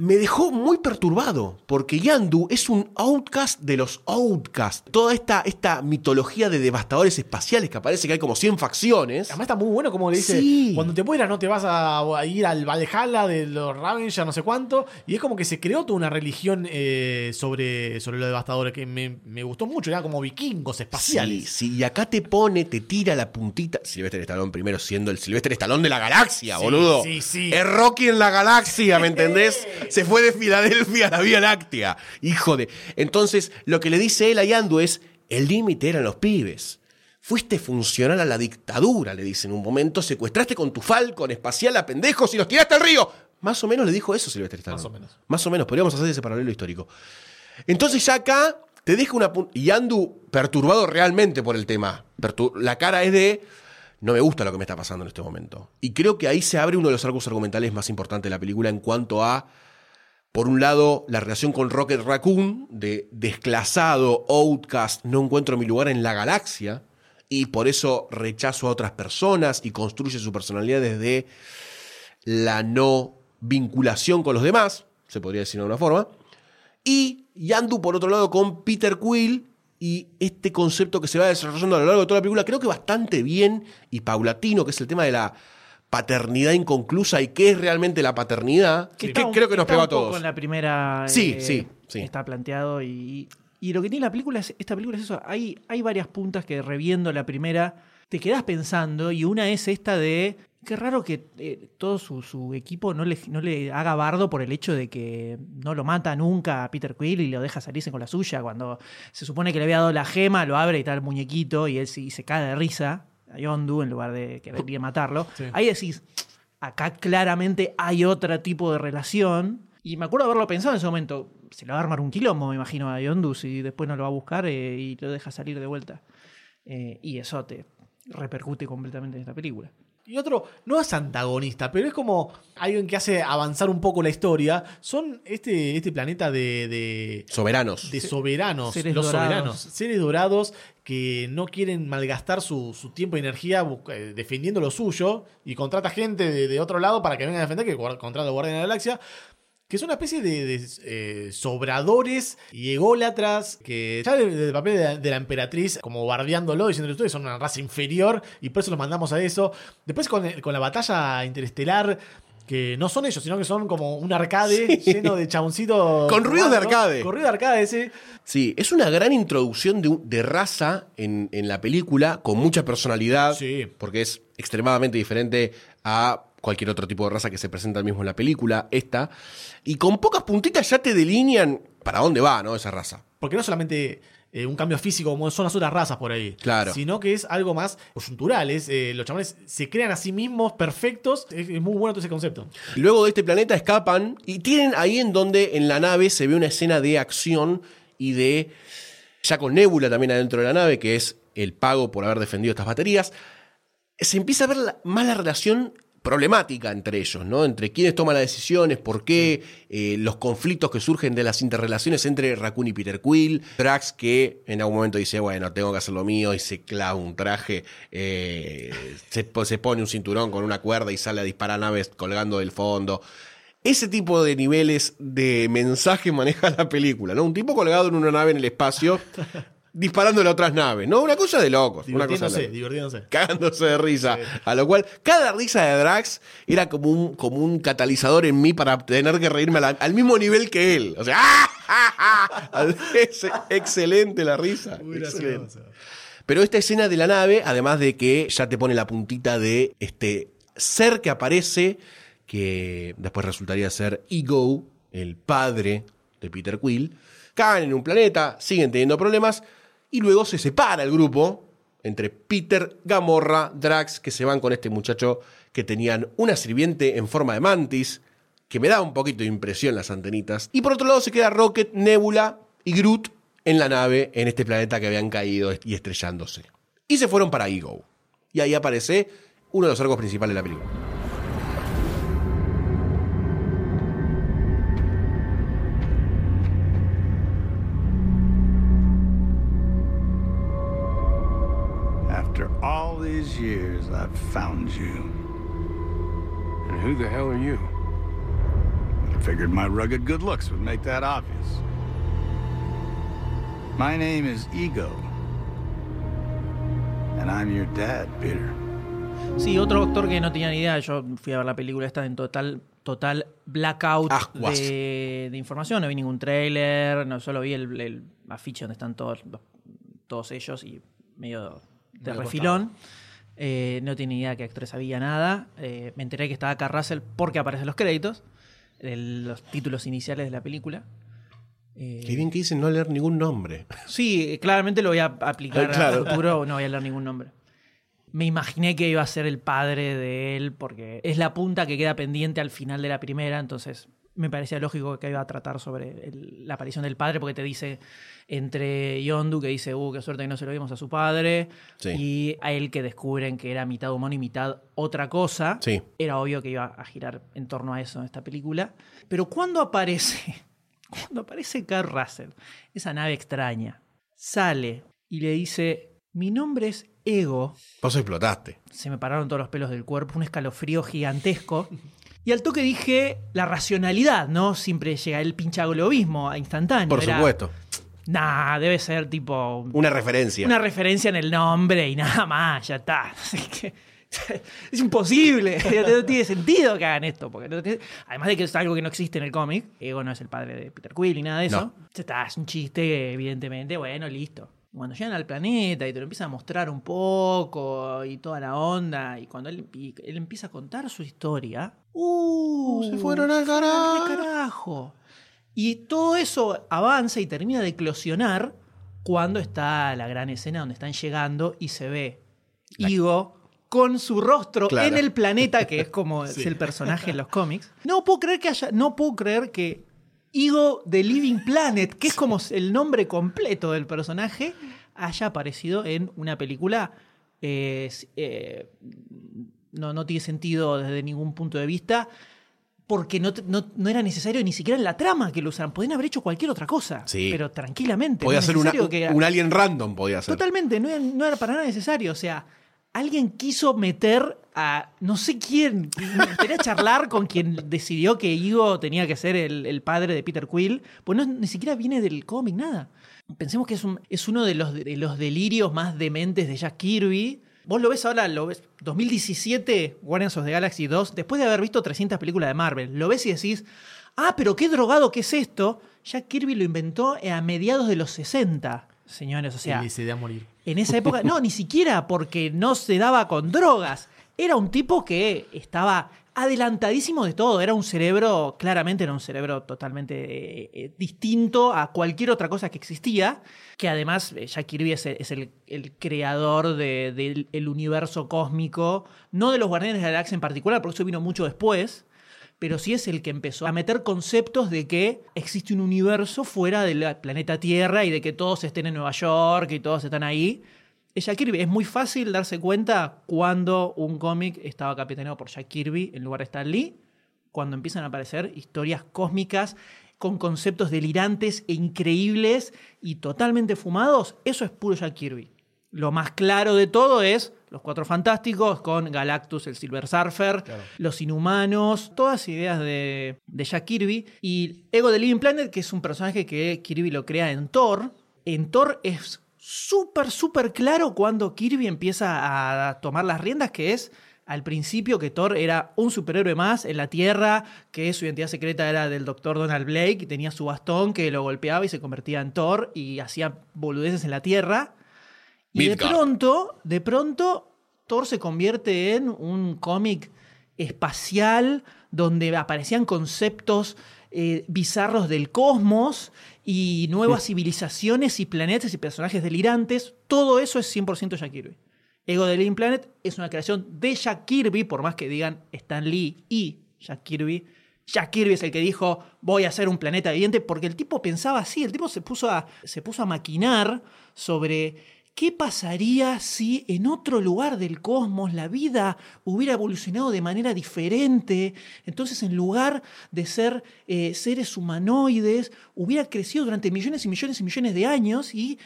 me dejó muy perturbado, porque Yandu es un outcast de los outcasts. Toda esta, esta mitología de devastadores espaciales que aparece que hay como 100 facciones. Además está muy bueno como le dice, Sí. cuando te mueras no te vas a, ir al Valhalla de los Ravengers, no sé cuánto. Y es como que se creó toda una religión eh, sobre, sobre los devastadores que me, me gustó mucho. Era como vikingos Sí, espaciales. sí, y acá te pone, te tira la puntita. Silvestre Stallone primero siendo el Silvestre Stallone de la galaxia, Sí, boludo. sí, sí. Es Rocky en la galaxia, ¿me entendés? Se fue de Filadelfia a la Vía Láctea. Hijo de. Entonces, lo que le dice él a Yandu es: el límite eran los pibes. Fuiste funcional a la dictadura, le dice en un momento. Secuestraste con tu Falcon espacial a pendejos y los tiraste al río. Más o menos le dijo eso Silvestre Stallone. Más o menos. Más o menos, podríamos hacer ese paralelo histórico. Entonces ya acá te deja una... Y Andu perturbado realmente por el tema. Pertur- la cara es de... No me gusta lo que me está pasando en este momento. Y creo que ahí se abre uno de los arcos argumentales más importantes de la película en cuanto a, por un lado, la relación con Rocket Raccoon, de desclasado, outcast, no encuentro mi lugar en la galaxia, y por eso rechazo a otras personas y construye su personalidad desde la no vinculación con los demás, se podría decir de alguna forma. Y Yandu, por otro lado, con Peter Quill y este concepto que se va desarrollando a lo largo de toda la película, creo que bastante bien y paulatino, que es el tema de la paternidad inconclusa y qué es realmente la paternidad, que, está un- creo que nos pegó a todos. En la primera. Sí, eh, sí, sí. Está planteado y. Y lo que tiene la película es, esta película es eso. Hay, hay varias puntas que reviendo la primera te quedas pensando y una es esta de qué raro que eh, todo su, su equipo no le, no le haga bardo por el hecho de que no lo mata nunca a Peter Quill y lo deja salirse con la suya cuando se supone que le había dado la gema, lo abre y está el muñequito y él y se cae de risa a Yondu en lugar de querer matarlo. Sí. Ahí decís, acá claramente hay otro tipo de relación. Y me acuerdo haberlo pensado en ese momento. Se le va a armar un quilombo, me imagino, a Yondu si después no lo va a buscar eh, y lo deja salir de vuelta. Eh, y eso te repercute completamente en esta película. Y otro, no es antagonista, pero es como alguien que hace avanzar un poco la historia. Son este, este planeta de, de, Soberanos. de soberanos, Seres los dorados. soberanos, seres dorados que no quieren malgastar su, su tiempo y energía eh, defendiendo lo suyo y contrata gente de, de otro lado para que venga a defender, que contrata a los Guardianes de la Galaxia, que son una especie de, de, eh, sobradores y ególatras que ya del del papel de la, de la emperatriz como bardeándolo, diciendo ustedes son una raza inferior y por eso los mandamos a eso. Después con, el- con la batalla interestelar, que no son ellos, sino que son como un arcade lleno de chaboncitos. Con ruidos de arcade. Con ruido de arcade, sí. Sí, es una gran introducción de, de raza en, en la película, con mucha personalidad, Sí. porque es extremadamente diferente a cualquier otro tipo de raza que se presenta mismo en la película, esta, y con pocas puntitas ya te delinean para dónde va, ¿no? Esa raza. Porque no solamente eh, un cambio físico como son las otras razas por ahí. Claro. Sino que es algo más coyuntural. es, eh, los chabones se crean a sí mismos perfectos. Es, es muy bueno todo ese concepto. Luego de este planeta escapan y tienen ahí en donde en la nave se ve una escena de acción y de, ya con Nebula también adentro de la nave, que es el pago por haber defendido estas baterías, se empieza a ver la- más la relación problemática entre ellos, ¿no? Entre quiénes toman las decisiones, por qué, eh, los conflictos que surgen de las interrelaciones entre Raccoon y Peter Quill, Drax que en algún momento dice, bueno, tengo que hacer lo mío y se clava un traje, eh, se, po- se pone un cinturón con una cuerda y sale a disparar naves colgando del fondo. Ese tipo de niveles de mensaje maneja la película, ¿no? Un tipo colgado en una nave en el espacio disparándole a otras naves, ¿no? Una cosa de locos. Una cosa de cagándose de risa. A lo cual, cada risa de Drax era como un, como un catalizador en mí para tener que reírme la- al mismo nivel que él. O sea, ¡ah! es excelente la risa. excelente. Pero esta escena de la nave, además de que ya te pone la puntita de este ser que aparece, que después resultaría ser Ego, el padre de Peter Quill, caen en un planeta, siguen teniendo problemas, y luego se separa el grupo entre Peter, Gamorra, Drax, que se van con este muchacho que tenían una sirviente en forma de mantis, que me da un poquito de impresión las antenitas. Y por otro lado se queda Rocket, Nebula y Groot en la nave en este planeta que habían caído y estrellándose. Y se fueron para Ego. Y ahí aparece uno de los arcos principales de la película. These years, I've found you. And who the hell are you? I figured my rugged good looks would make that obvious. My name is Ego. And I'm your dad, Peter. Sí, otro actor que no tenía ni idea. Yo fui a ver la película esta en total, total blackout Aguas. de, de información. No vi ningún tráiler, no solo vi el, el afiche donde están todos, todos ellos y medio de refilón. Eh, no tenía idea que actores había nada. Eh, me enteré que estaba acá Russell porque aparecen los créditos, el- los títulos iniciales de la película. Eh, Qué bien que dicen no leer ningún nombre. Sí, claramente lo voy a aplicar Claro. a futuro, no voy a leer ningún nombre. Me imaginé que iba a ser el padre de él, porque es la punta que queda pendiente al final de la primera, entonces me parecía lógico que iba a tratar sobre el- la aparición del padre, porque te dice entre Yondu, que dice, uh, qué suerte que no se lo vimos a su padre, Sí. y a él que descubren que era mitad humano y mitad otra cosa. Sí. Era obvio que iba a girar en torno a eso en esta película. Pero cuando aparece, cuando aparece Carl Russell, esa nave extraña, sale y le dice, mi nombre es Ego, Vos explotaste. se me pararon todos los pelos del cuerpo, un escalofrío gigantesco. Y al toque dije la racionalidad, ¿no? Siempre llega el pinchaglobismo instantáneo. Por Era, supuesto. Nah, debe ser tipo Una referencia. una referencia en el nombre y nada más, ya está. Es imposible, no tiene sentido que hagan esto. Porque no tiene- además de que es algo que no existe en el cómic, Ego no es el padre de Peter Quill ni nada de eso. No. Ya está, es un chiste, evidentemente, bueno, listo. Cuando llegan al planeta y te lo empiezan a mostrar un poco y toda la onda, y cuando él, y él empieza a contar su historia, ¡uh! Se fueron al carajo. al carajo. Y todo eso avanza y termina de eclosionar cuando está la gran escena donde están llegando y se ve Igo con su rostro Claro. en el planeta, que es como es el personaje en los cómics. No puedo creer que haya, no puedo creer que Igo de Living Planet, que es como el nombre completo del personaje, haya aparecido en una película. eh, eh, no, no tiene sentido desde ningún punto de vista. Porque no, no- no era necesario ni siquiera en la trama que lo usaran. Podían haber hecho cualquier otra cosa. Sí. Pero tranquilamente. Podía no ser una- necesario que- un alien random, podía ser. Totalmente, no era, no era para nada necesario. O sea, alguien quiso meter a no sé quién. Me gustaría charlar con quien decidió que Igo tenía que ser el, el padre de Peter Quill. Pues no, ni siquiera viene del cómic, nada. Pensemos que es, un- es uno de los, de los delirios más dementes de Jack Kirby. Vos lo ves ahora, lo ves 2017, Guardians of the Galaxy 2, después de haber visto 300 películas de Marvel, lo ves y decís, ah, pero qué drogado que es esto. Jack Kirby lo inventó a mediados de los 60, señores. O sea, y se da a morir. en esa época, no, ni siquiera porque no se daba con drogas. Era un tipo que estaba adelantadísimo de todo. Era un cerebro, claramente era un cerebro totalmente eh, eh, distinto a cualquier otra cosa que existía. Que además eh, Jack Kirby es el, el- creador de- del el universo cósmico, no de los Guardianes de la Galaxia en particular, porque eso vino mucho después pero sí es el que empezó a meter conceptos de que existe un universo fuera del planeta Tierra y de que todos estén en Nueva York y todos están ahí. Es Jack Kirby. Es muy fácil darse cuenta cuando un cómic estaba capitaneado por Jack Kirby en lugar de Stan Lee, cuando empiezan a aparecer historias cósmicas con conceptos delirantes e increíbles y totalmente fumados. Eso es puro Jack Kirby. Lo más claro de todo es los Cuatro Fantásticos con Galactus, el Silver Surfer, los Inhumanos, todas ideas de, de Jack Kirby. Y Ego de Living Planet, que es un personaje que Kirby lo crea en Thor. En Thor es súper, súper claro cuando Kirby empieza a tomar las riendas, que es al principio que Thor era un superhéroe más en la Tierra, que su identidad secreta era del doctor Donald Blake, y tenía su bastón que lo golpeaba y se convertía en Thor y hacía boludeces en la Tierra. Y de pronto, de pronto, Thor se convierte en un cómic espacial donde aparecían conceptos eh, bizarros del cosmos y nuevas civilizaciones y planetas y personajes delirantes. Todo eso es 100% Jack Kirby. Ego de Living Planet es una creación de Jack Kirby, por más que digan Stan Lee y Jack Kirby. Jack Kirby es el que dijo, voy a hacer un planeta viviente, porque el tipo pensaba así, el tipo se puso a, se puso a maquinar sobre qué pasaría si en otro lugar del cosmos la vida hubiera evolucionado de manera diferente. Entonces, en lugar de ser eh, seres humanoides, hubiera crecido durante millones y millones y millones de años y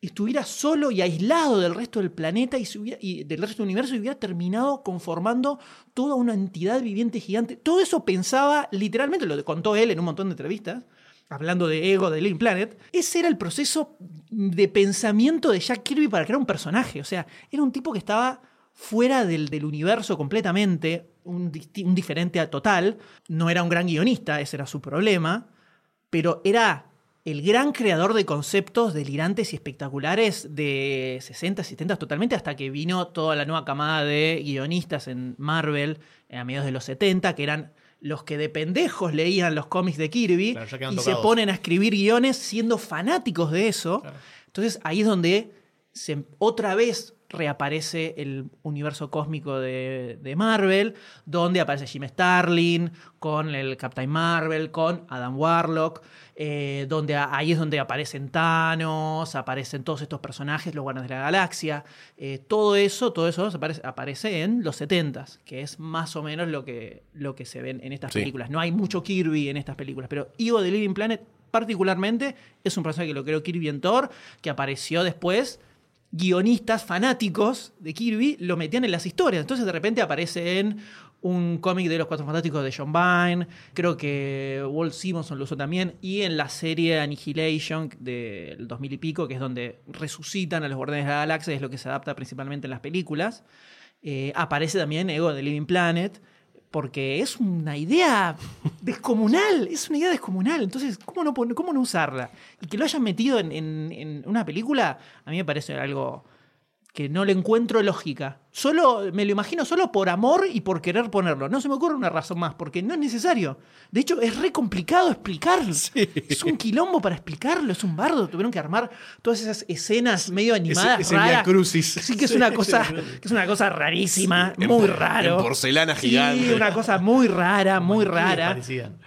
estuviera solo y aislado del resto del planeta y, y del resto del universo y hubiera terminado conformando toda una entidad viviente gigante. Todo eso pensaba literalmente, lo contó él en un montón de entrevistas, hablando de ego de Living Planet. Ese era el proceso de pensamiento de Jack Kirby para crear un personaje. O sea, era un tipo que estaba fuera del, del universo completamente, un, un diferente a total. No era un gran guionista, ese era su problema, pero era el gran creador de conceptos delirantes y espectaculares de 60, 70 totalmente, hasta que vino toda la nueva camada de guionistas en Marvel eh, a mediados de los 70, que eran los que de pendejos leían los cómics de Kirby Claro, y se ponen a escribir guiones siendo fanáticos de eso. Entonces ahí es donde se, otra vez reaparece el universo cósmico de, de Marvel, donde aparece Jim Starlin, con el Captain Marvel, con Adam Warlock, eh, donde ahí es donde aparecen Thanos, aparecen todos estos personajes, los Guardianes de la Galaxia, eh, todo eso, todo eso aparece, aparece en los 70s, que es más o menos lo que, lo que se ven en estas Sí. películas. No hay mucho Kirby en estas películas, pero Ivo de Living Planet particularmente es un personaje que lo creo Kirby en Thor, que apareció después guionistas fanáticos de Kirby lo metían en las historias. Entonces de repente aparece en un cómic de los Cuatro Fantásticos de John Byrne, creo que Walt Simonson lo usó también, y en la serie Annihilation del 2000 y pico, que es donde resucitan a los Guardianes de la Galaxia, es lo que se adapta principalmente en las películas. Eh, aparece también Ego de Living Planet, porque es una idea descomunal, es una idea descomunal. Entonces, ¿cómo no, cómo no usarla? Y que lo hayan metido en, en- en una película, a mí me parece algo que no le encuentro lógica. Solo, me lo imagino solo por amor y por querer ponerlo. No se me ocurre una razón más, porque no es necesario. De hecho, es re complicado explicarlo. Es un quilombo para explicarlo, es un bardo. Tuvieron que armar todas esas escenas medio animadas. ese raras. Crucis. Sí, que es una cosa, que es una cosa rarísima, En muy por- raro. en porcelana Sí, gigante. una cosa muy rara, muy rara. parecían.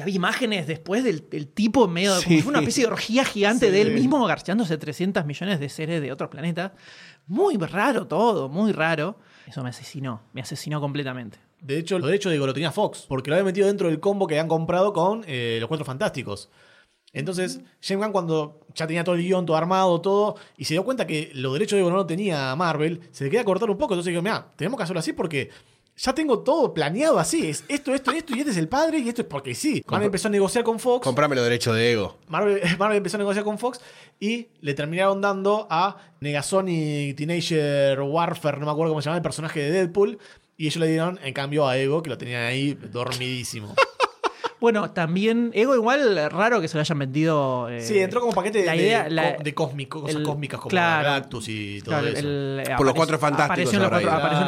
Había imágenes después del, del tipo en medio, como Sí. si fuera una especie de orgía gigante Sí. de él mismo garchándose 300 millones de seres de otros planetas. Muy raro todo, muy raro. Eso me asesinó, me asesinó completamente. De hecho, los derechos digo, lo tenía Fox, porque lo había metido dentro del combo que habían comprado con eh, los Cuatro Fantásticos. Entonces, James Gunn cuando ya tenía todo el guion, todo armado, todo, y se dio cuenta que los derechos digo, no lo tenía Marvel, se le quería cortar un poco. Entonces dijo, mira, tenemos que hacerlo así porque ya tengo todo planeado así. Es esto, esto, esto, y este es el padre, y esto es porque sí. Marvel empezó a negociar con Fox. Comprame los derechos de ego. Marvel, Marvel empezó a negociar con Fox y le terminaron dando a Negasonic Teenager Warfare, no me acuerdo cómo se llama el personaje de Deadpool, y ellos le dieron en cambio a Ego, que lo tenían ahí dormidísimo. Bueno, también, Ego igual, eh, raro que se lo hayan vendido. eh, sí, entró como paquete de, la de- idea- la- de cósmico, cosas el- cósmicas como claro, Galactus y todo Claro, eso. el- Por los Cuatro Fantásticos Apareció en los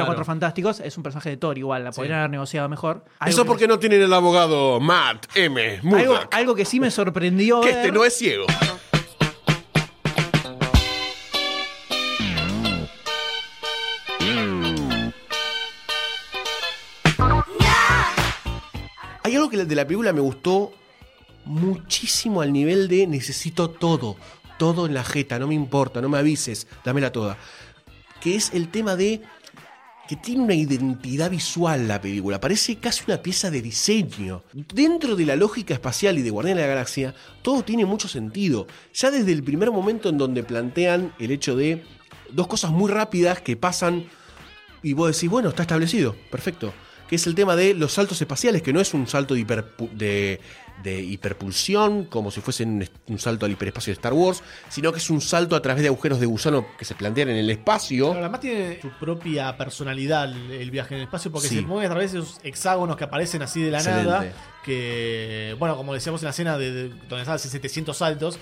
cuatro, los Fantásticos. Es un personaje de Thor igual. La podrían haber negociado mejor. Algo Eso que- porque no tienen el abogado Matt M. algo, algo que sí me sorprendió. que ver- este no es ciego. Algo que de la película me gustó muchísimo al nivel de necesito todo, todo en la jeta, no me importa, no me avises, dámela toda. Que es el tema de que tiene una identidad visual la película, parece casi una pieza de diseño. Dentro de la lógica espacial y de Guardianes de la Galaxia, todo tiene mucho sentido. Ya desde el primer momento en donde plantean el hecho de dos cosas muy rápidas que pasan y vos decís, bueno, está establecido, perfecto. Que es el tema de los saltos espaciales, que no es un salto de, hiperpu- de- de hiperpulsión, como si fuese un, un salto al hiperespacio de Star Wars, sino que es un salto a través de agujeros de gusano que se plantean en el espacio. Pero además tiene su propia personalidad el, viaje en el espacio porque Sí. se mueve a través de esos hexágonos que aparecen así de la Excelente. nada. Que, bueno, como decíamos en la escena de, de- donde hace 700 saltos,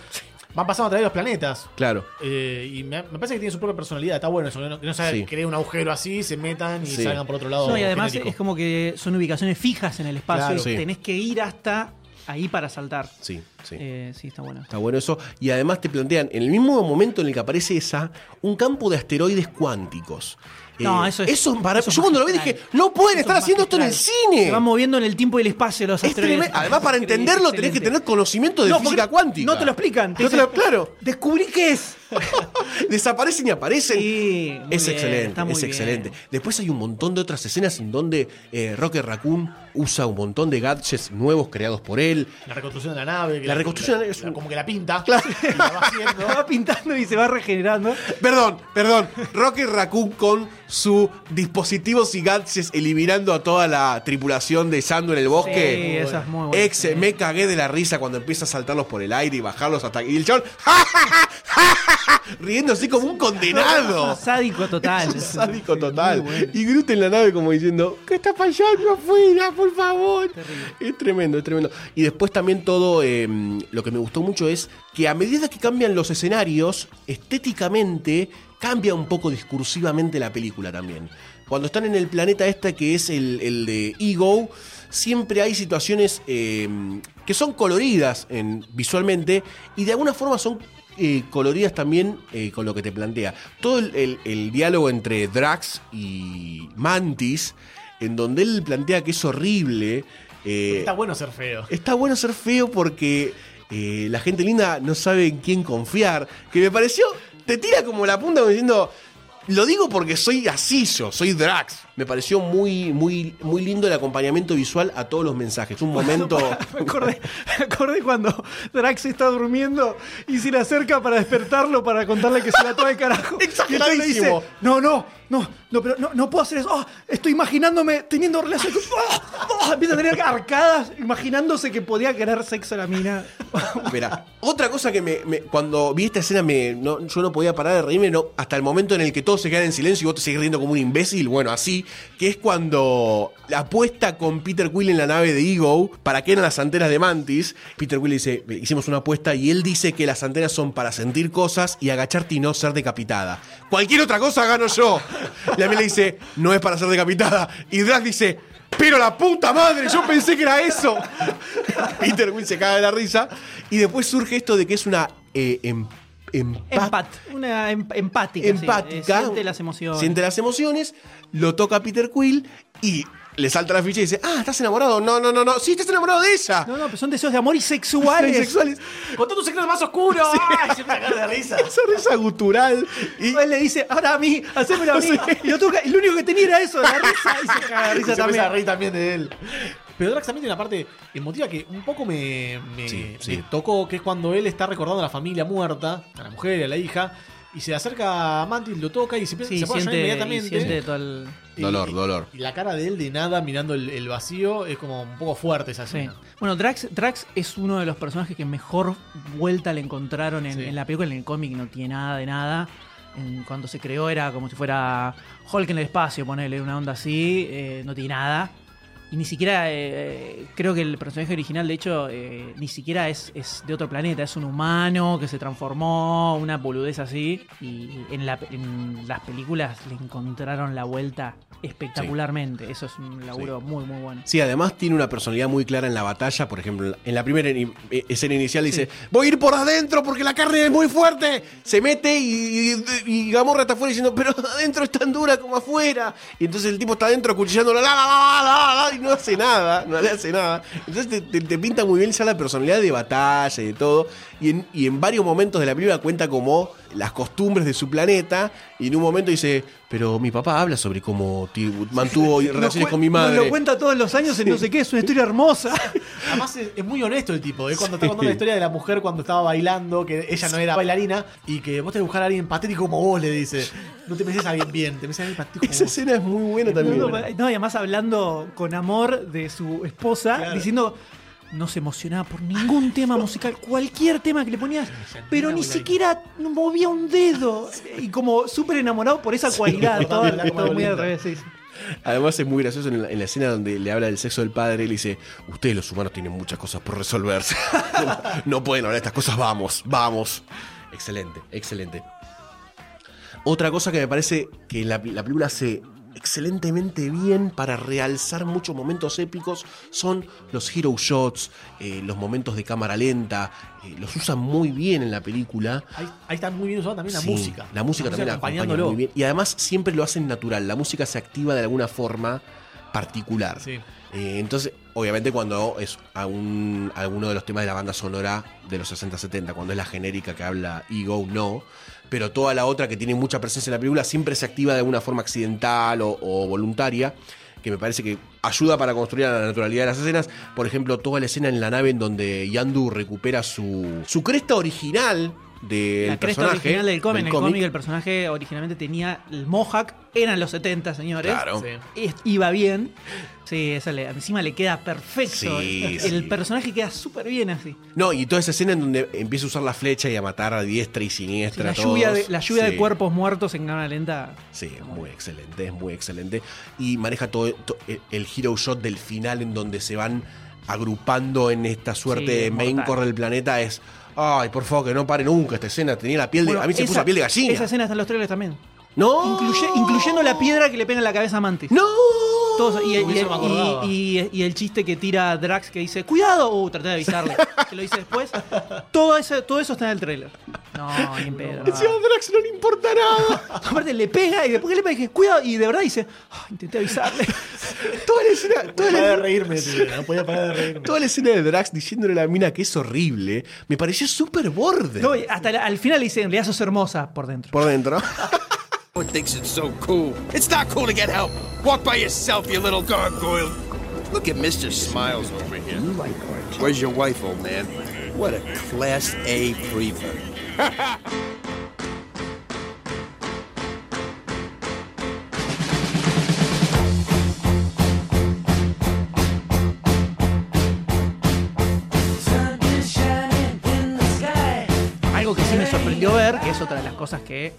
van pasando a través de los planetas. Claro. Eh, y me, me parece que tiene su propia personalidad. Está bueno eso. Que no, que no se Sí. cree un agujero así, se metan y Sí. salgan por otro lado. No, y además genérico. es como que son ubicaciones fijas en el espacio. Claro. Sí. Tenés que ir hasta ahí para saltar. Sí, sí. Eh, sí, está bueno. Está bueno eso. Y además te plantean, en el mismo momento en el que aparece esa, un campo de asteroides cuánticos. No, eso es- para- eso es yo cuando lo vi dije, no pueden Eso estar es haciendo esto en el cine. Se van moviendo en el tiempo y el espacio los Es asteroides. Además, para entenderlo tenés que excelente. tener conocimiento de No, física cuántica. No te lo explican. te No te lo- claro. Descubrí qué es. Desaparecen y aparecen. Sí, muy es bien, excelente, está muy es bien. excelente. Después hay un montón de otras escenas en donde eh, Rocket Raccoon usa un montón de gadgets nuevos creados por él. La reconstrucción de la nave. que La reconstrucción de la nave es un- Como que la pinta. Claro. Y la va haciendo. Va pintando y se va regenerando. Perdón, perdón. Rocket Raccoon con sus dispositivos y gadgets eliminando a toda la tripulación de Sandu en el bosque. Sí, esa es muy buena. Ex, me cagué de la risa cuando empieza a saltarlos por el aire y bajarlos hasta y el chabón ¡ja, ja, ja, ja, ja, ja! riendo así como un condenado. Sádico total. Es sádico total. Y Groot en la nave como diciendo, ¿qué está pasando afuera, por favor? Es tremendo, es tremendo. Y después también todo, eh, lo que me gustó mucho es que a medida que cambian los escenarios, estéticamente cambia un poco discursivamente la película también. Cuando están en el planeta este que es el, el de Ego, siempre hay situaciones eh, que son coloridas en, visualmente y de alguna forma son eh, coloridas también eh, con lo que te plantea. Todo el, el- el diálogo entre Drax y Mantis, en donde él plantea que es horrible. eh, Está bueno ser feo. está bueno ser feo porque eh, la gente linda no sabe en quién confiar. Que me pareció, te tira como la punta diciendo, lo digo porque soy así yo, soy Drax. Me pareció muy, muy, muy lindo el acompañamiento visual a todos los mensajes. Un momento... Me acordé, me acordé cuando Drax está durmiendo y se le acerca para despertarlo para contarle que se la toma de carajo. Y entonces le dice, Exageradísimo. no, no, no, no, pero no, no puedo hacer eso. Ah, estoy imaginándome teniendo relaciones con. ¡Ah! ¡Ah! Empieza a tener arcadas, imaginándose que podía querer sexo a la mina. Mira, otra cosa que me, me- cuando vi esta escena me, no, yo no podía parar de reírme no, hasta el momento en el que todos se quedan en silencio y vos te seguís riendo como un imbécil, bueno, así, que es cuando la apuesta con Peter Quill en la nave de Ego para que eran las antenas de Mantis. Peter Quill dice, hicimos una apuesta y él dice que las antenas son para sentir cosas y agacharte y no ser decapitada. Cualquier otra cosa gano yo. Y a mí le dice, no es para ser decapitada. Y Drax dice, pero la puta madre, yo pensé que era eso. Peter Quill se caga de la risa. Y después surge esto de que es una eh, em- empa- Empat, una em- empática. sí. empática. Eh, siente las emociones. Siente las emociones, lo toca Peter Quill y le salta la ficha y dice, ah, ¿estás enamorado? No, no, no, no. Sí, estás enamorado de ella. No, no, pero son deseos de amor y sexuales. Sexuales. Contá tu secreto más oscuro. Ay, se me de risa. Esa risa gutural. Y Él le dice, ahora a mí, hacémelo a mí. Y lo toca, y lo único que tenía era eso, la risa. Y se caga de Y risa se también. reír también de él. Pero Drax también tiene una parte emotiva que un poco me, me- Sí, me sí. tocó, que es cuando él está recordando a la familia muerta, a la mujer y a la hija, y se acerca a Mantis, lo toca y se, empieza, Sí, se siente, y inmediatamente. siente todo el... Y- Dolor, dolor. Y la cara de él de nada mirando el, el vacío es como un poco fuerte esa Sí. escena. Bueno, Drax, Drax es uno de los personajes que mejor vuelta le encontraron en, Sí. en la película. En el cómic no tiene nada de nada. En- cuando se creó era como si fuera Hulk en el espacio, ponerle una onda así. eh, no tiene nada. Y ni siquiera, eh, creo que el personaje original, de hecho, eh, ni siquiera es, es de otro planeta. Es un humano que se transformó, una boludez así. Y en, la- en las películas le encontraron la vuelta espectacularmente. Eso es un laburo muy, muy bueno. Sí, además tiene una personalidad muy clara en la batalla. Por ejemplo, en la primera eh, escena inicial dice: Voy a ir por adentro porque la carne es muy fuerte. Se mete y, y, y Gamorra está afuera diciendo: Pero adentro es tan dura como afuera. Y entonces el tipo está adentro cuchillándola, la, la, la, la, la, no hace nada, no le hace nada. Entonces te, te- te pinta muy bien ya la personalidad de batalla y de todo. Y en, y en varios momentos de la película cuenta como las costumbres de su planeta. Y en un momento dice: Pero mi papá habla sobre cómo mantuvo relaciones Nos con mi nos madre. lo cuenta todos los años en no sé qué, es una historia hermosa. Además es, es muy honesto el tipo, ¿eh? cuando está contando la historia de la mujer cuando estaba bailando, que ella no era bailarina, y que vos tenés que buscar a alguien patético como vos, le dice. No te mereces a alguien bien, te mereces a alguien patético como Esa vos. escena es muy buena también. No, y además hablando con amor de su esposa, Claro. diciendo. No se emocionaba por ningún tema musical, cualquier tema que le ponías, pero ni siquiera movía un dedo. Y como súper enamorado por esa cualidad, todo, muy al revés. sí, sí. Además es muy gracioso en la, en la escena donde le habla del sexo del padre, él dice, ustedes los humanos tienen muchas cosas por resolverse. no pueden hablar de estas cosas, vamos, vamos. Excelente, excelente. Otra cosa que me parece que la, la película hace excelentemente bien para realzar muchos momentos épicos son los hero shots, eh, los momentos de cámara lenta, eh, los usan muy bien en la película. Ahí, ahí está muy bien usada también la Sí, música. La música también la acompaña acompañándolo. muy bien. Y además siempre lo hacen natural. La música se activa de alguna forma particular. Sí. Eh, entonces, obviamente, cuando es a un- alguno de los temas de la banda sonora de los 60-70, cuando es la genérica que habla Ego, no. Pero toda la otra que tiene mucha presencia en la película siempre se activa de alguna forma accidental o, o voluntaria. Que me parece que ayuda para construir la naturalidad de las escenas. Por ejemplo, toda la escena en la nave en donde Yandu recupera su, su cresta original del La cresta personaje. original del cómic. En el cómic. cómic el personaje originalmente tenía el mohawk. Eran los 70, señores. Claro. Sí. Y- Iba bien. Sí, esa le- encima le queda perfecto. Sí, el sí. personaje queda súper bien así. No, y toda esa escena en donde empieza a usar la flecha y a matar a diestra y Sí, siniestra. la, a lluvia de, todos. la lluvia Sí. de cuerpos muertos en cámara lenta. Sí, es muy excelente, es muy excelente. Y maneja todo, to- el- el hero shot del final en donde se van agrupando en esta suerte Sí, de main mortal. core del planeta. Es, ay, por favor, que no pare nunca esta escena. Tenía la piel de. Bueno, a mí se me puso la piel de gallina. Esa escena está en los trailers también. ¡No! Incluye- incluyendo la piedra que le pega en la cabeza a Mantis. ¡No! Todos- y, el chiste que tira Drax que dice, cuidado, uh, traté de avisarle, que lo dice después. Todo eso, todo eso está en el trailer. No, ni en pedo. no. Encima Drax no le importa nada. Aparte le pega y después que le pega dije, cuidado, y de verdad dice, "Ah, intenté avisarle. toda la escena. No Toda podía parar de la, reírme, tío, no podía parar de reírme. toda la escena de Drax diciéndole a la mina que es horrible. Me pareció súper borde. No, y hasta la- al final le dice, en realidad sos hermosa por dentro. Por dentro. Who thinks it's so cool? It's not cool to get help. Walk by yourself, you little gargoyle. Look at Mr. Smiles over here. Where's your wife, old man? What a class A prevert. Algo que sí me sorprendió ver, que es otra de las cosas que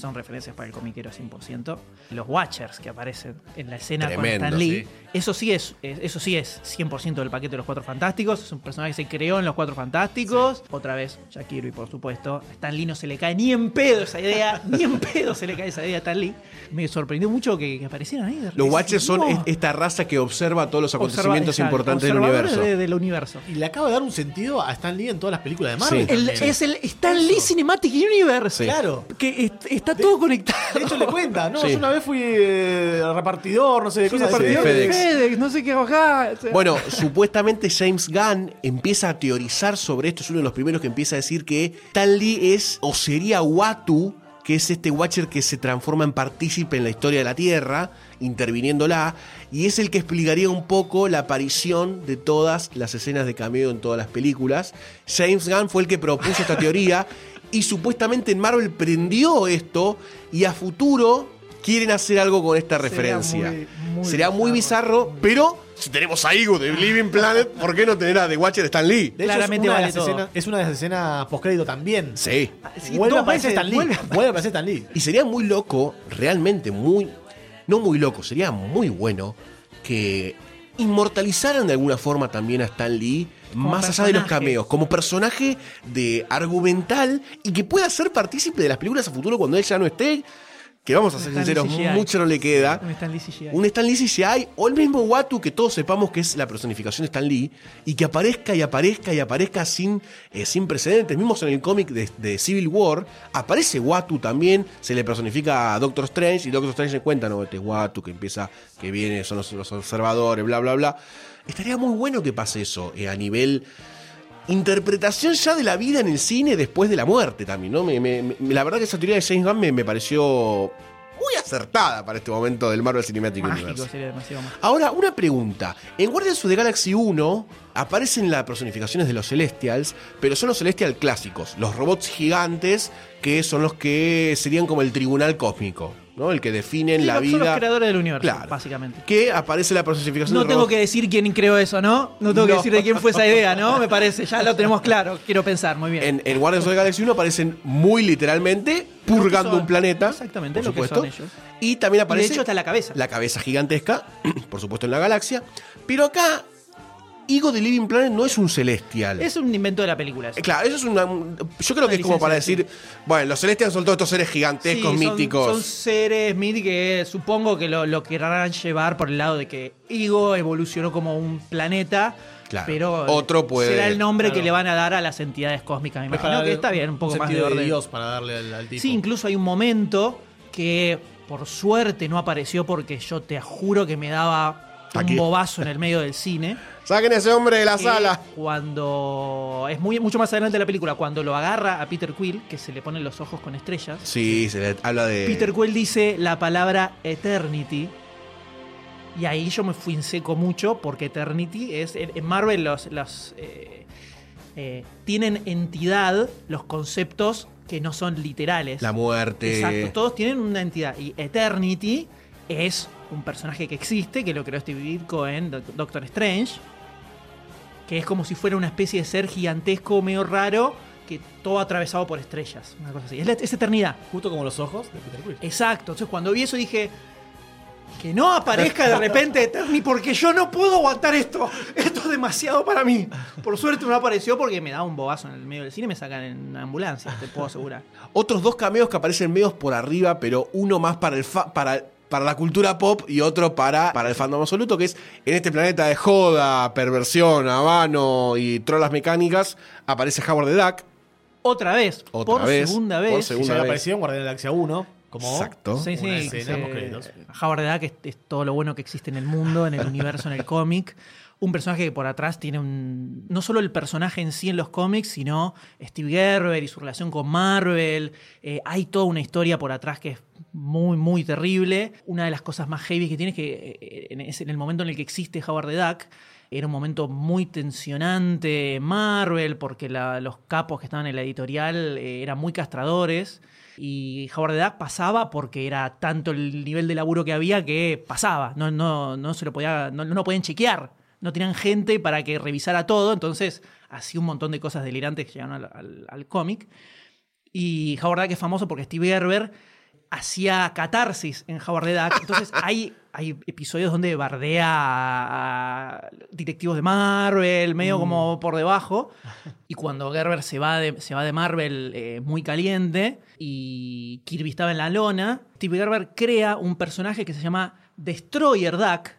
son referencias para el comiquero 100%, los Watchers que aparecen en la escena Tremendo, con Stan Lee. sí. Eso sí es, es- eso sí es 100% del paquete de los Cuatro Fantásticos. Es un personaje que se creó en los Cuatro Fantásticos. Otra vez, Jack Kirby, por supuesto. A Stan Lee no se le cae ni en pedo esa idea, ni en pedo se le cae esa idea a Stan Lee. Me sorprendió mucho que, que aparecieran ahí. Los. Watchers son No. esta raza que observa todos los acontecimientos Observa- importantes del universo. de- del universo. Y le acaba de dar un sentido a Stan Lee en todas las películas de Marvel. Sí. El- también. es el Stan Lee Cinematic Universe. Sí. Claro. Que est- está todo conectado. De hecho, le cuenta, no, Sí. yo una vez fui eh, repartidor, no sé, de Sí, cosas de FedEx. FedEx, no sé qué acá. O sea, Bueno, supuestamente James Gunn empieza a teorizar sobre esto, es uno de los primeros que empieza a decir que Stan Lee es o sería Watu, que es este Watcher que se transforma en partícipe en la historia de la Tierra, interviniéndola, y es el que explicaría un poco la aparición de todas las escenas de cameo en todas las películas. James Gunn fue el que propuso esta teoría y supuestamente en Marvel prendió esto y a futuro quieren hacer algo con esta referencia. muy- muy Sería muy bizarro, pero si tenemos a Igo de Living Planet, ¿por qué no tener a The Watcher Stan Lee? De hecho, Claramente es una, de vale las escenas, es una de las escenas postcrédito también. Sí. sí, vuelve a aparecer Stan Lee. vuelve a Vuelve a aparecer Stan Lee. Y sería muy loco, realmente muy. No muy loco, sería muy bueno que inmortalizaran de alguna forma también a Stan Lee, más allá de los cameos, como personaje de argumental y que pueda ser partícipe de las películas a futuro cuando él ya no esté. Que vamos a ser sinceros, mucho no le queda. Un Stan Lee CGI. Un Stan Lee CGI o el mismo Watu que todos sepamos que es la personificación de Stan Lee y que aparezca y aparezca y aparezca sin, eh, sin precedentes. Mismos en el cómic de, de Civil War aparece Watu también, se le personifica a Doctor Strange y Doctor Strange se cuenta, no, este es Watu que empieza, que viene, son los, los observadores, bla, bla, bla. Estaría muy bueno que pase eso eh, a nivel interpretación ya de la vida en el cine después de la muerte también, ¿no? Me- me- me- la verdad que esa teoría de James Gunn me, me pareció muy acertada para este momento del Marvel Cinematic Mágico Universe. sería demasiado mágico. Ahora, una pregunta. En Guardians of the Galaxy 1 aparecen las personificaciones de los Celestials, pero son los Celestial clásicos, los robots gigantes que son los que serían como el tribunal cósmico, ¿no? El que definen Sí, la son vida. los creadores del universo, Claro. básicamente. Que aparece la personificación No del tengo robot. que decir quién creó eso, ¿no? No tengo que decir de quién fue esa idea, ¿no? Me parece, ya lo tenemos claro. Quiero pensar, muy bien. En, en Guardians of the Galaxy 1 aparecen muy literalmente purgando son. un planeta. Exactamente, por lo que supuesto. son ellos. Y también Y aparece. de hecho está la cabeza. la cabeza gigantesca, por supuesto en la galaxia. Pero acá, Ego de Living Planet no es un celestial. Es un invento de la película. eso. Eh, Claro, eso es una. un- Yo creo que es como licencia, para sí. decir, bueno, los celestials son todos estos seres gigantescos, son- míticos. Son seres míticos que supongo que lo, lo querrán llevar por el lado de que Igo evolucionó como un planeta. Claro. Pero Otro puede- será el nombre que Claro. le van a dar a las entidades cósmicas. Me imagino para que darle está bien, un poco más de sentido orden. Dios para darle al, al tipo. Sí, incluso hay un momento que por suerte no apareció porque yo te juro que me daba un bobazo en el medio del cine. Saquen a ese hombre de la sala. Cuando es muy mucho más adelante de la película, cuando lo agarra a Peter Quill, que se le ponen los ojos con estrellas. Sí, se le habla de. Peter Quill dice la palabra Eternity. Y ahí yo me fui en seco mucho porque Eternity es. En en Marvel los, los, eh, eh, tienen entidad los conceptos que no son literales. La muerte. Exacto, todos tienen una entidad. Y Eternity es un personaje que existe, que lo creó Steve Ditko en Doc- Doctor Strange. Que es como si fuera una especie de ser gigantesco, medio raro, que todo atravesado por estrellas. Una cosa así. Es, la- es eternidad. Justo como los ojos de Peter Quill. Exacto. Entonces cuando vi eso dije. Que no aparezca de repente Eterni porque yo no puedo aguantar esto. Esto es demasiado para mí. Por suerte no apareció porque me da un bobazo en el medio del cine y me sacan en una ambulancia, te puedo asegurar. Otros dos cameos que aparecen medios por arriba, pero uno más para el fa- para, para la cultura pop y otro para, para el fandom absoluto, que es en este planeta de joda, perversión, habano y trolas mecánicas, aparece Howard the Duck. Otra vez, Otra por vez, segunda por vez. Que segunda ya aparecido en Guardián de la Galaxia 1. Como Exacto. Sí, sí, escena se- post-créditos. Howard the Duck es, es todo lo bueno que existe en el mundo, en el universo, en el cómic. Un personaje que por atrás tiene un. No solo el personaje en sí en los cómics, sino Steve Gerber y su relación con Marvel. Eh, hay toda una historia por atrás que es muy, muy terrible. Una de las cosas más heavy que tiene es que eh, en, el momento en el que existe Howard the Duck. Era un momento muy tensionante en Marvel porque los capos que estaban en la editorial eh, eran muy castradores. Y Howard the Duck pasaba porque era tanto el nivel de laburo que había que pasaba. No, no, no se lo podía, no, no podían chequear. No tenían gente para que revisara todo. Entonces hacía un montón de cosas delirantes que llegaron al, al- al cómic. Y Howard Duck es famoso porque Steve Gerber hacía catarsis en Howard the Duck. Entonces hay, hay episodios donde bardea a directivos de Marvel, medio como por debajo. Y cuando Gerber se va de, se va de Marvel eh, muy caliente y Kirby estaba en la lona, Steve Gerber crea un personaje que se llama Destroyer Duck,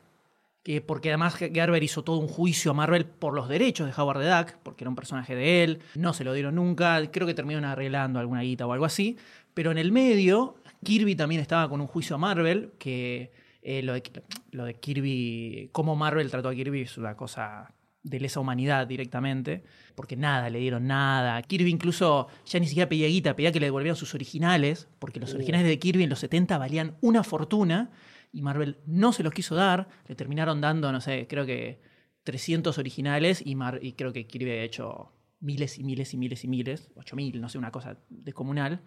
que porque además Gerber hizo todo un juicio a Marvel por los derechos de Howard the Duck, porque era un personaje de él, no se lo dieron nunca, creo que terminaron arreglando alguna guita o algo así, pero en el medio Kirby también estaba con un juicio a Marvel, que eh, lo, de, lo de Kirby, cómo Marvel trató a Kirby es una cosa de lesa humanidad directamente, porque nada, le dieron nada. Kirby incluso ya ni siquiera pedía guita, pedía que le devolvieran sus originales, porque los originales de Kirby en los 70 valían una fortuna, y Marvel no se los quiso dar, le terminaron dando, no sé, creo que 300 originales, y, Mar y creo que Kirby ha hecho miles y miles y miles y miles, 8000, no sé, una cosa descomunal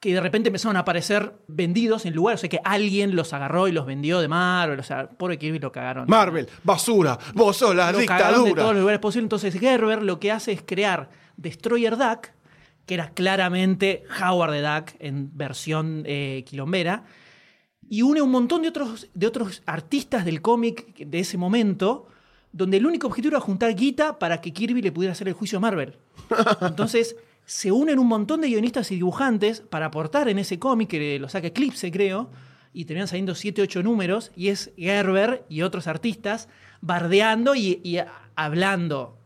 que de repente empezaron a aparecer vendidos en lugares, o sea que alguien los agarró y los vendió de Marvel, o sea, pobre Kirby lo cagaron. Marvel, basura, vos sos la lo cagaron de dictadura. todos los lugares posibles. Entonces Gerber lo que hace es crear Destroyer Duck, que era claramente Howard the Duck en versión eh, quilombera, y une un montón de otros, de otros artistas del cómic de ese momento, donde el único objetivo era juntar guita para que Kirby le pudiera hacer el juicio a Marvel. Entonces se unen un montón de guionistas y dibujantes para aportar en ese cómic, que lo saca Eclipse, creo, y terminan saliendo 7, 8 números, y es Gerber y otros artistas bardeando y, hablando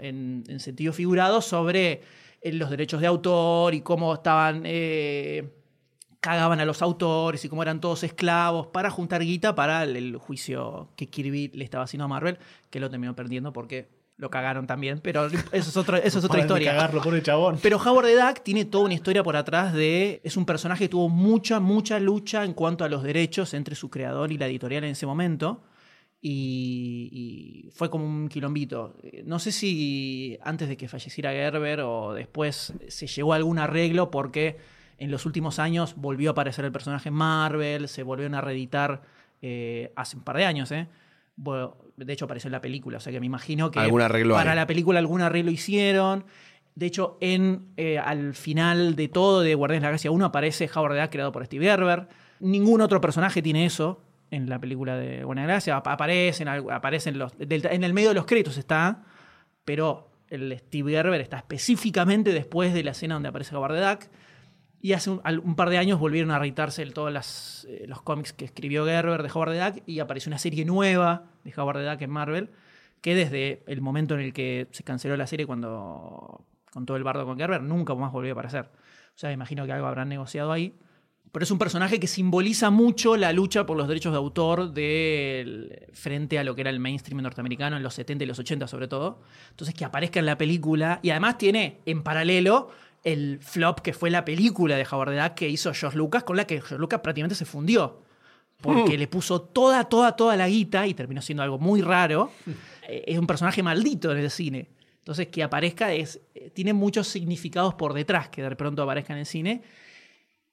en, sentido figurado sobre eh, los derechos de autor y cómo estaban... Eh, cagaban a los autores y cómo eran todos esclavos para juntar guita para el, el juicio que Kirby le estaba haciendo a Marvel, que lo terminó perdiendo porque lo cagaron también, pero eso es, otro, eso es otra Paren de historia. cagarlo, pobre chabón. Pero Howard the Duck tiene toda una historia por atrás de. Es un personaje que tuvo mucha, mucha lucha en cuanto a los derechos entre su creador y la editorial en ese momento. Y, y fue como un quilombito. No sé si antes de que falleciera Gerber o después se llegó a algún arreglo porque en los últimos años volvió a aparecer el personaje en Marvel, se volvieron a reeditar eh, hace un par de años, ¿eh? Bueno, de hecho apareció en la película, o sea que me imagino que Algún arreglo para hay. la película algún arreglo hicieron. De hecho, en, eh, al final de todo de Guardianes de la Galaxia 1 aparece Howard the Duck creado por Steve Gerber. Ningún otro personaje tiene eso en la película de Galaxia. Ap- Aparecen, aparecen los, del- en el medio de los créditos está, pero el Steve Gerber está específicamente después de la escena donde aparece Howard the Duck. Y hace un, par de años volvieron a reeditarse todos eh, los cómics que escribió Gerber de Howard the Duck y apareció una serie nueva de Howard the Duck en Marvel, que desde el momento en el que se canceló la serie cuando con todo el bardo con Gerber, nunca más volvió a aparecer. O sea, imagino que algo habrán negociado ahí. Pero es un personaje que simboliza mucho la lucha por los derechos de autor del- frente a lo que era el mainstream norteamericano en los 70 y los 80 sobre todo. Entonces que aparezca en la película y además tiene en paralelo el flop que fue la película de Howard the Duck que hizo George Lucas con la que George Lucas prácticamente se fundió. Porque Mm. le puso toda, toda, toda la guita y terminó siendo algo muy raro. Eh, Es un personaje maldito en el cine. Entonces que aparezca es, eh, tiene muchos significados por detrás que de pronto aparezca en el cine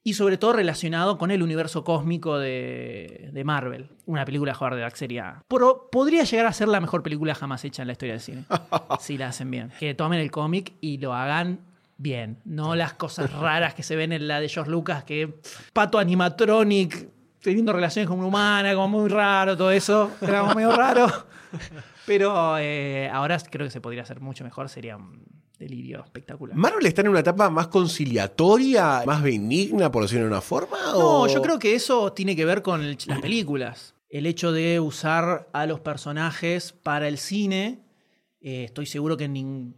y sobre todo relacionado con el universo cósmico de, de Marvel. Una película de Howard the Duck sería... Pero podría llegar a ser la mejor película jamás hecha en la historia del cine. si la hacen bien. Que tomen el cómic y lo hagan bien. No las cosas raras que se ven en la de George Lucas, que pato animatronic teniendo relaciones con una humana, como muy raro, todo eso. Era como medio raro. Pero eh, ahora creo que se podría hacer mucho mejor. Sería un delirio espectacular. ¿Marvel está en una etapa más conciliatoria, más benigna, por decirlo de una forma? No, yo creo que eso tiene que ver con el- las películas. El hecho de usar a los personajes para el cine. eh, estoy seguro que nin-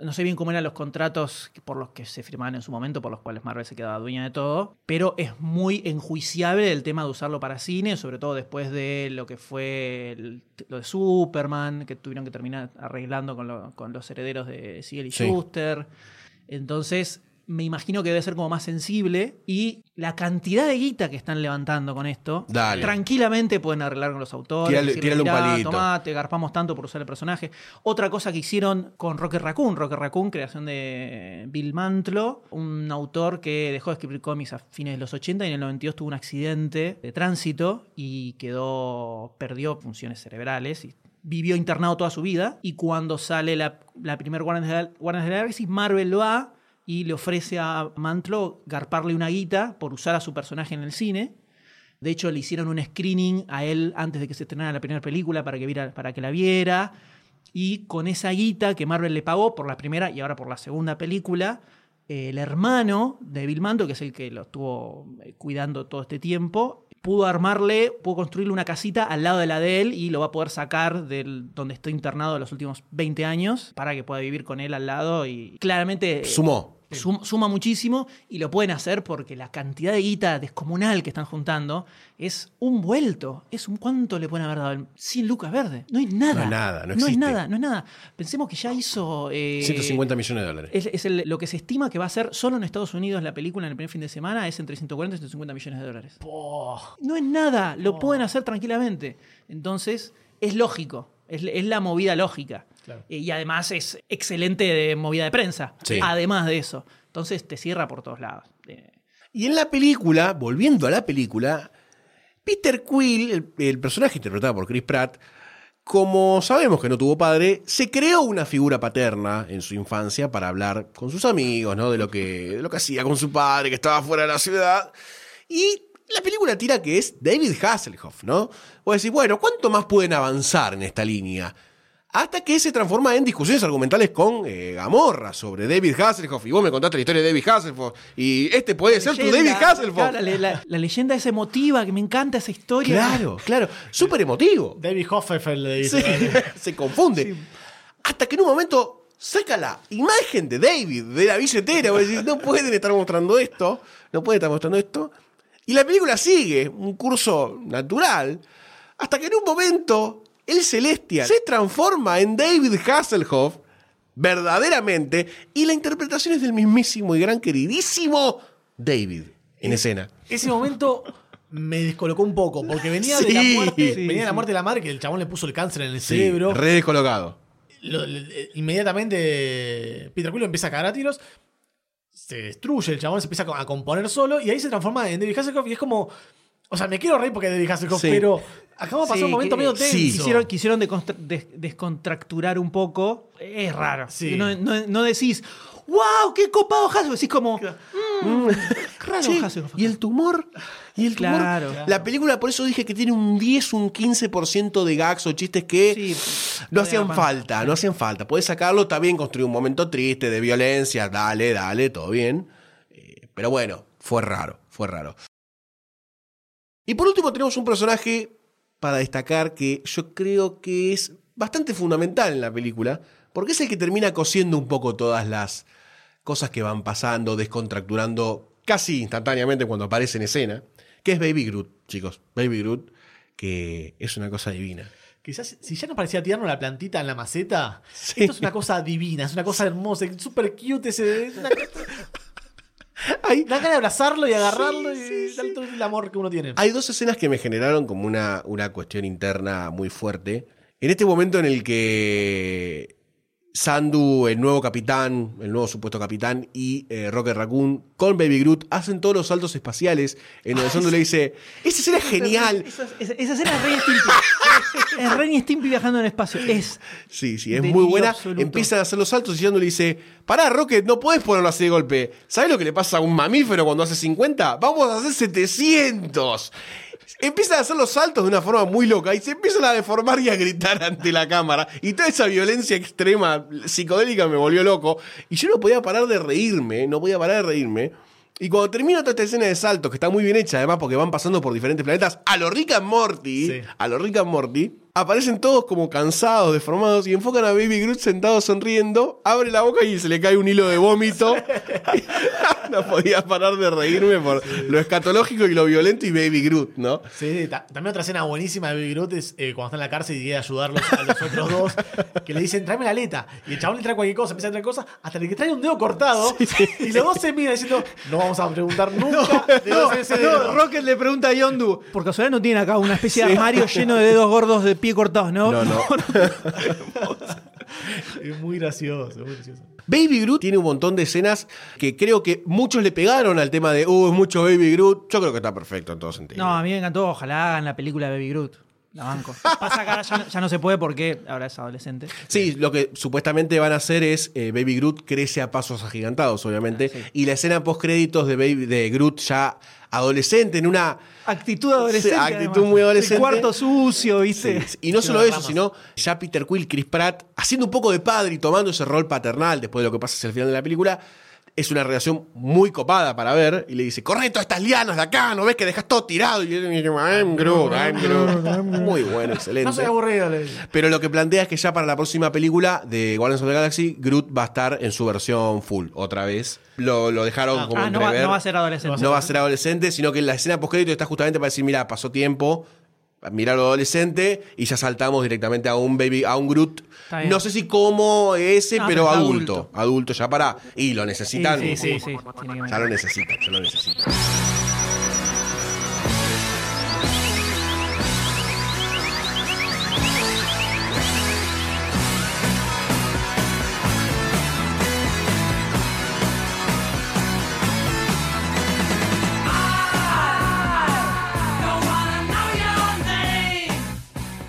no sé bien cómo eran los contratos por los que se firmaban en su momento, por los cuales Marvel se quedaba dueña de todo, pero es muy enjuiciable el tema de usarlo para cine, sobre todo después de lo que fue el- lo de Superman, que tuvieron que terminar arreglando con, lo- con los herederos de Siegel y Sí. Schuster. Entonces, me imagino que debe ser como más sensible. Y la cantidad de guita que están levantando con esto, Dale. tranquilamente pueden arreglar con los autores. Tírale- decirle, tírale un "Mirá, palito". tomá, te garpamos tanto por usar el personaje. Otra cosa que hicieron con Rocket Raccoon, Rocket Raccoon, creación de Bill Mantlo, un autor que dejó de escribir cómics a fines de los 80 y en el 92 tuvo un accidente de tránsito y quedó, perdió funciones cerebrales y vivió internado toda su vida. Y cuando sale la, la primera Guardianes de la Galaxy, Marvel va y le ofrece a Mantlo garparle una guita por usar a su personaje en el cine. De hecho, le hicieron un screening a él antes de que se estrenara la primera película para que, viera, para que la viera. Y con esa guita que Marvel le pagó por la primera y ahora por la segunda película, eh, el hermano de Bill Mando, que es el que lo estuvo eh, cuidando todo este tiempo, pudo armarle, pudo construirle una casita al lado de la de él y lo va a poder sacar del donde estoy internado los últimos 20 años para que pueda vivir con él al lado y claramente Sumó. Sum- suma muchísimo y lo pueden hacer porque la cantidad de guita descomunal que están juntando es un vuelto. Es un cuánto le pueden haber dado el- 100 lucas verde. No hay nada. No es nada, no es existe. nada, no es nada. Pensemos que ya hizo. eh, 150 millones de dólares. es, es el- lo que se estima que va a ser solo en Estados Unidos la película en el primer fin de semana es entre 140 y 150 millones de dólares. No es nada, lo pueden hacer tranquilamente. Entonces, es lógico, es, es la movida lógica. Eh, Y además es excelente de movida de prensa. Sí. Además de eso. Entonces te cierra por todos lados. Eh, Y en la película, volviendo a la película, Peter Quill, el, el personaje interpretado por Chris Pratt, como sabemos que no tuvo padre, se creó una figura paterna en su infancia para hablar con sus amigos, ¿no? De lo que, de lo que hacía con su padre, que estaba fuera de la ciudad. Y la película tira que es David Hasselhoff, ¿no? Vos decís, bueno, ¿cuánto más pueden avanzar en esta línea? Hasta que se transforma en discusiones argumentales con eh, Gamorra sobre David Hasselhoff. Y vos me contaste la historia de David Hasselhoff. Y este puede ser tu David Hasselhoff. claro, la, la- la leyenda es emotiva, que me encanta esa historia. Claro, claro. Súper emotivo. David Hoffefeld le Sí, dice. se confunde. Hasta que en un momento saca la imagen de David de la billetera. Vos decís, no pueden estar mostrando esto. No pueden estar mostrando esto. Y la película sigue un curso natural. Hasta que en un momento el Celestial se transforma en David Hasselhoff verdaderamente. Y la interpretación es del mismísimo y gran queridísimo David en escena. Ese momento me descolocó un poco, porque venía de la muerte, sí, venía de la muerte de la madre, que el chabón le puso el cáncer en el Sí, cerebro. re descolocado. Lo- inmediatamente Peter Quill empieza a cagar a tiros. Se destruye, el chabón se empieza a componer solo y ahí se transforma en David Hasselhoff y es como. O sea, me quiero reír porque es David Hasselhoff, Sí. pero acabamos de pasar un momento que- medio tenso. Quisieron, quisieron des- descontracturar un poco. Es raro. No, no- no decís, ¡Wow! ¡Qué copado Hasselhoff! Decís como, "Mm, raro Sí, Hasselhoff. Y el tumor. Y el tumor. Claro. La película, por eso dije que tiene un 10, un 15% de gags o chistes que no hacían falta, no hacían falta. Puedes sacarlo, también construir un momento triste de violencia, dale, dale, todo bien. Eh, pero bueno, fue raro, fue raro. Y por último tenemos un personaje para destacar que yo creo que es bastante fundamental en la película, porque es el que termina cosiendo un poco todas las cosas que van pasando, descontracturando casi instantáneamente cuando aparece en escena, que es Baby Groot, chicos. Baby Groot, que es una cosa divina. Quizás si ya nos parecía tierno la plantita en la maceta, esto es una cosa divina, es una cosa hermosa, súper cute ese. es una Da ganas de abrazarlo y agarrarlo y darle todo el amor que uno tiene. Hay dos escenas que me generaron como una, una cuestión interna muy fuerte. En este momento en el que Sandu, el nuevo capitán, el nuevo supuesto capitán, y eh, Rocket Raccoon con Baby Groot hacen todos los saltos espaciales, en donde Sandu le dice, esa escena es genial. Esa, esa- esa escena es Ren y Stimpy. es Ren y Stimpy viajando en el espacio. Es Sí, sí, es muy buena. absoluto. Empiezan a hacer los saltos y Sandu le dice, pará, Rocket, no puedes ponerlo así de golpe. ¿Sabes lo que le pasa a un mamífero cuando hace 50? Vamos a hacer 700. Empiezan a hacer los saltos de una forma muy loca y se empiezan a deformar y a gritar ante la cámara. Y toda esa violencia extrema, psicodélica, me volvió loco. Y yo no podía parar de reírme, no podía parar de reírme. Y cuando termina toda esta escena de saltos, que está muy bien hecha además porque van pasando por diferentes planetas, a lo Rick and Morty, a lo Rick and Morty, aparecen todos como cansados, deformados y enfocan a Baby Groot sentado sonriendo, abre la boca y se le cae un hilo de vómito. no podía parar de reírme por lo escatológico y lo violento y Baby Groot, ¿no? Sí, ta- también otra escena buenísima de Baby Groot es eh, cuando está en la cárcel y quiere ayudarlos a los otros dos, que le dicen, tráeme la aleta. Y el chabón le trae cualquier cosa, empieza a traer cosas, hasta que trae un dedo cortado. Y los dos se miran diciendo, no vamos a preguntar nunca de No, ese dedo". no, Rocket le pregunta a Yondu. Por casualidad no tiene acá una especie de armario lleno de dedos gordos de pie cortados, ¿no? No, no. Es muy gracioso, muy gracioso. Baby Groot tiene un montón de escenas que creo que muchos le pegaron al tema de, uh, es mucho Baby Groot. Yo creo que está perfecto en todo sentido. No, a mí me encantó. Ojalá hagan la película de Baby Groot. La banco. Pasa que ahora ya no, ya no se puede porque ahora es adolescente. Sí, lo que supuestamente van a hacer es eh, Baby Groot crece a pasos agigantados, obviamente. Y la escena post créditos de Baby de Groot ya adolescente en una Actitud adolescente. Sí, actitud además. muy adolescente. El cuarto sucio, ¿viste? Sí, Y no solo eso, sino ya Peter Quill, Chris Pratt, haciendo un poco de padre y tomando ese rol paternal después de lo que pasa hacia el final de la película. Es una relación muy copada para ver. Y le dice, corre todas estas lianas de acá, ¿no ves que dejas todo tirado? Y él dice, I'm Groot, I'm Groot. Muy bueno, excelente. No soy aburrido, le digo. Pero lo que plantea es que ya para la próxima película de Guardians of the Galaxy, Groot va a estar en su versión full, otra vez. Lo, lo dejaron como Ah, no va, entrever. no va a ser adolescente. No va a ser adolescente, sino que la escena postcrédito está justamente para decir, mira, pasó tiempo, mira lo adolescente, y ya saltamos directamente a un baby, a un Groot. No sé si como ese, No, pero, adulto, adulto. ya para. Y lo necesitan. Sí, sí, sí, Ya lo necesitan, ya lo necesitan.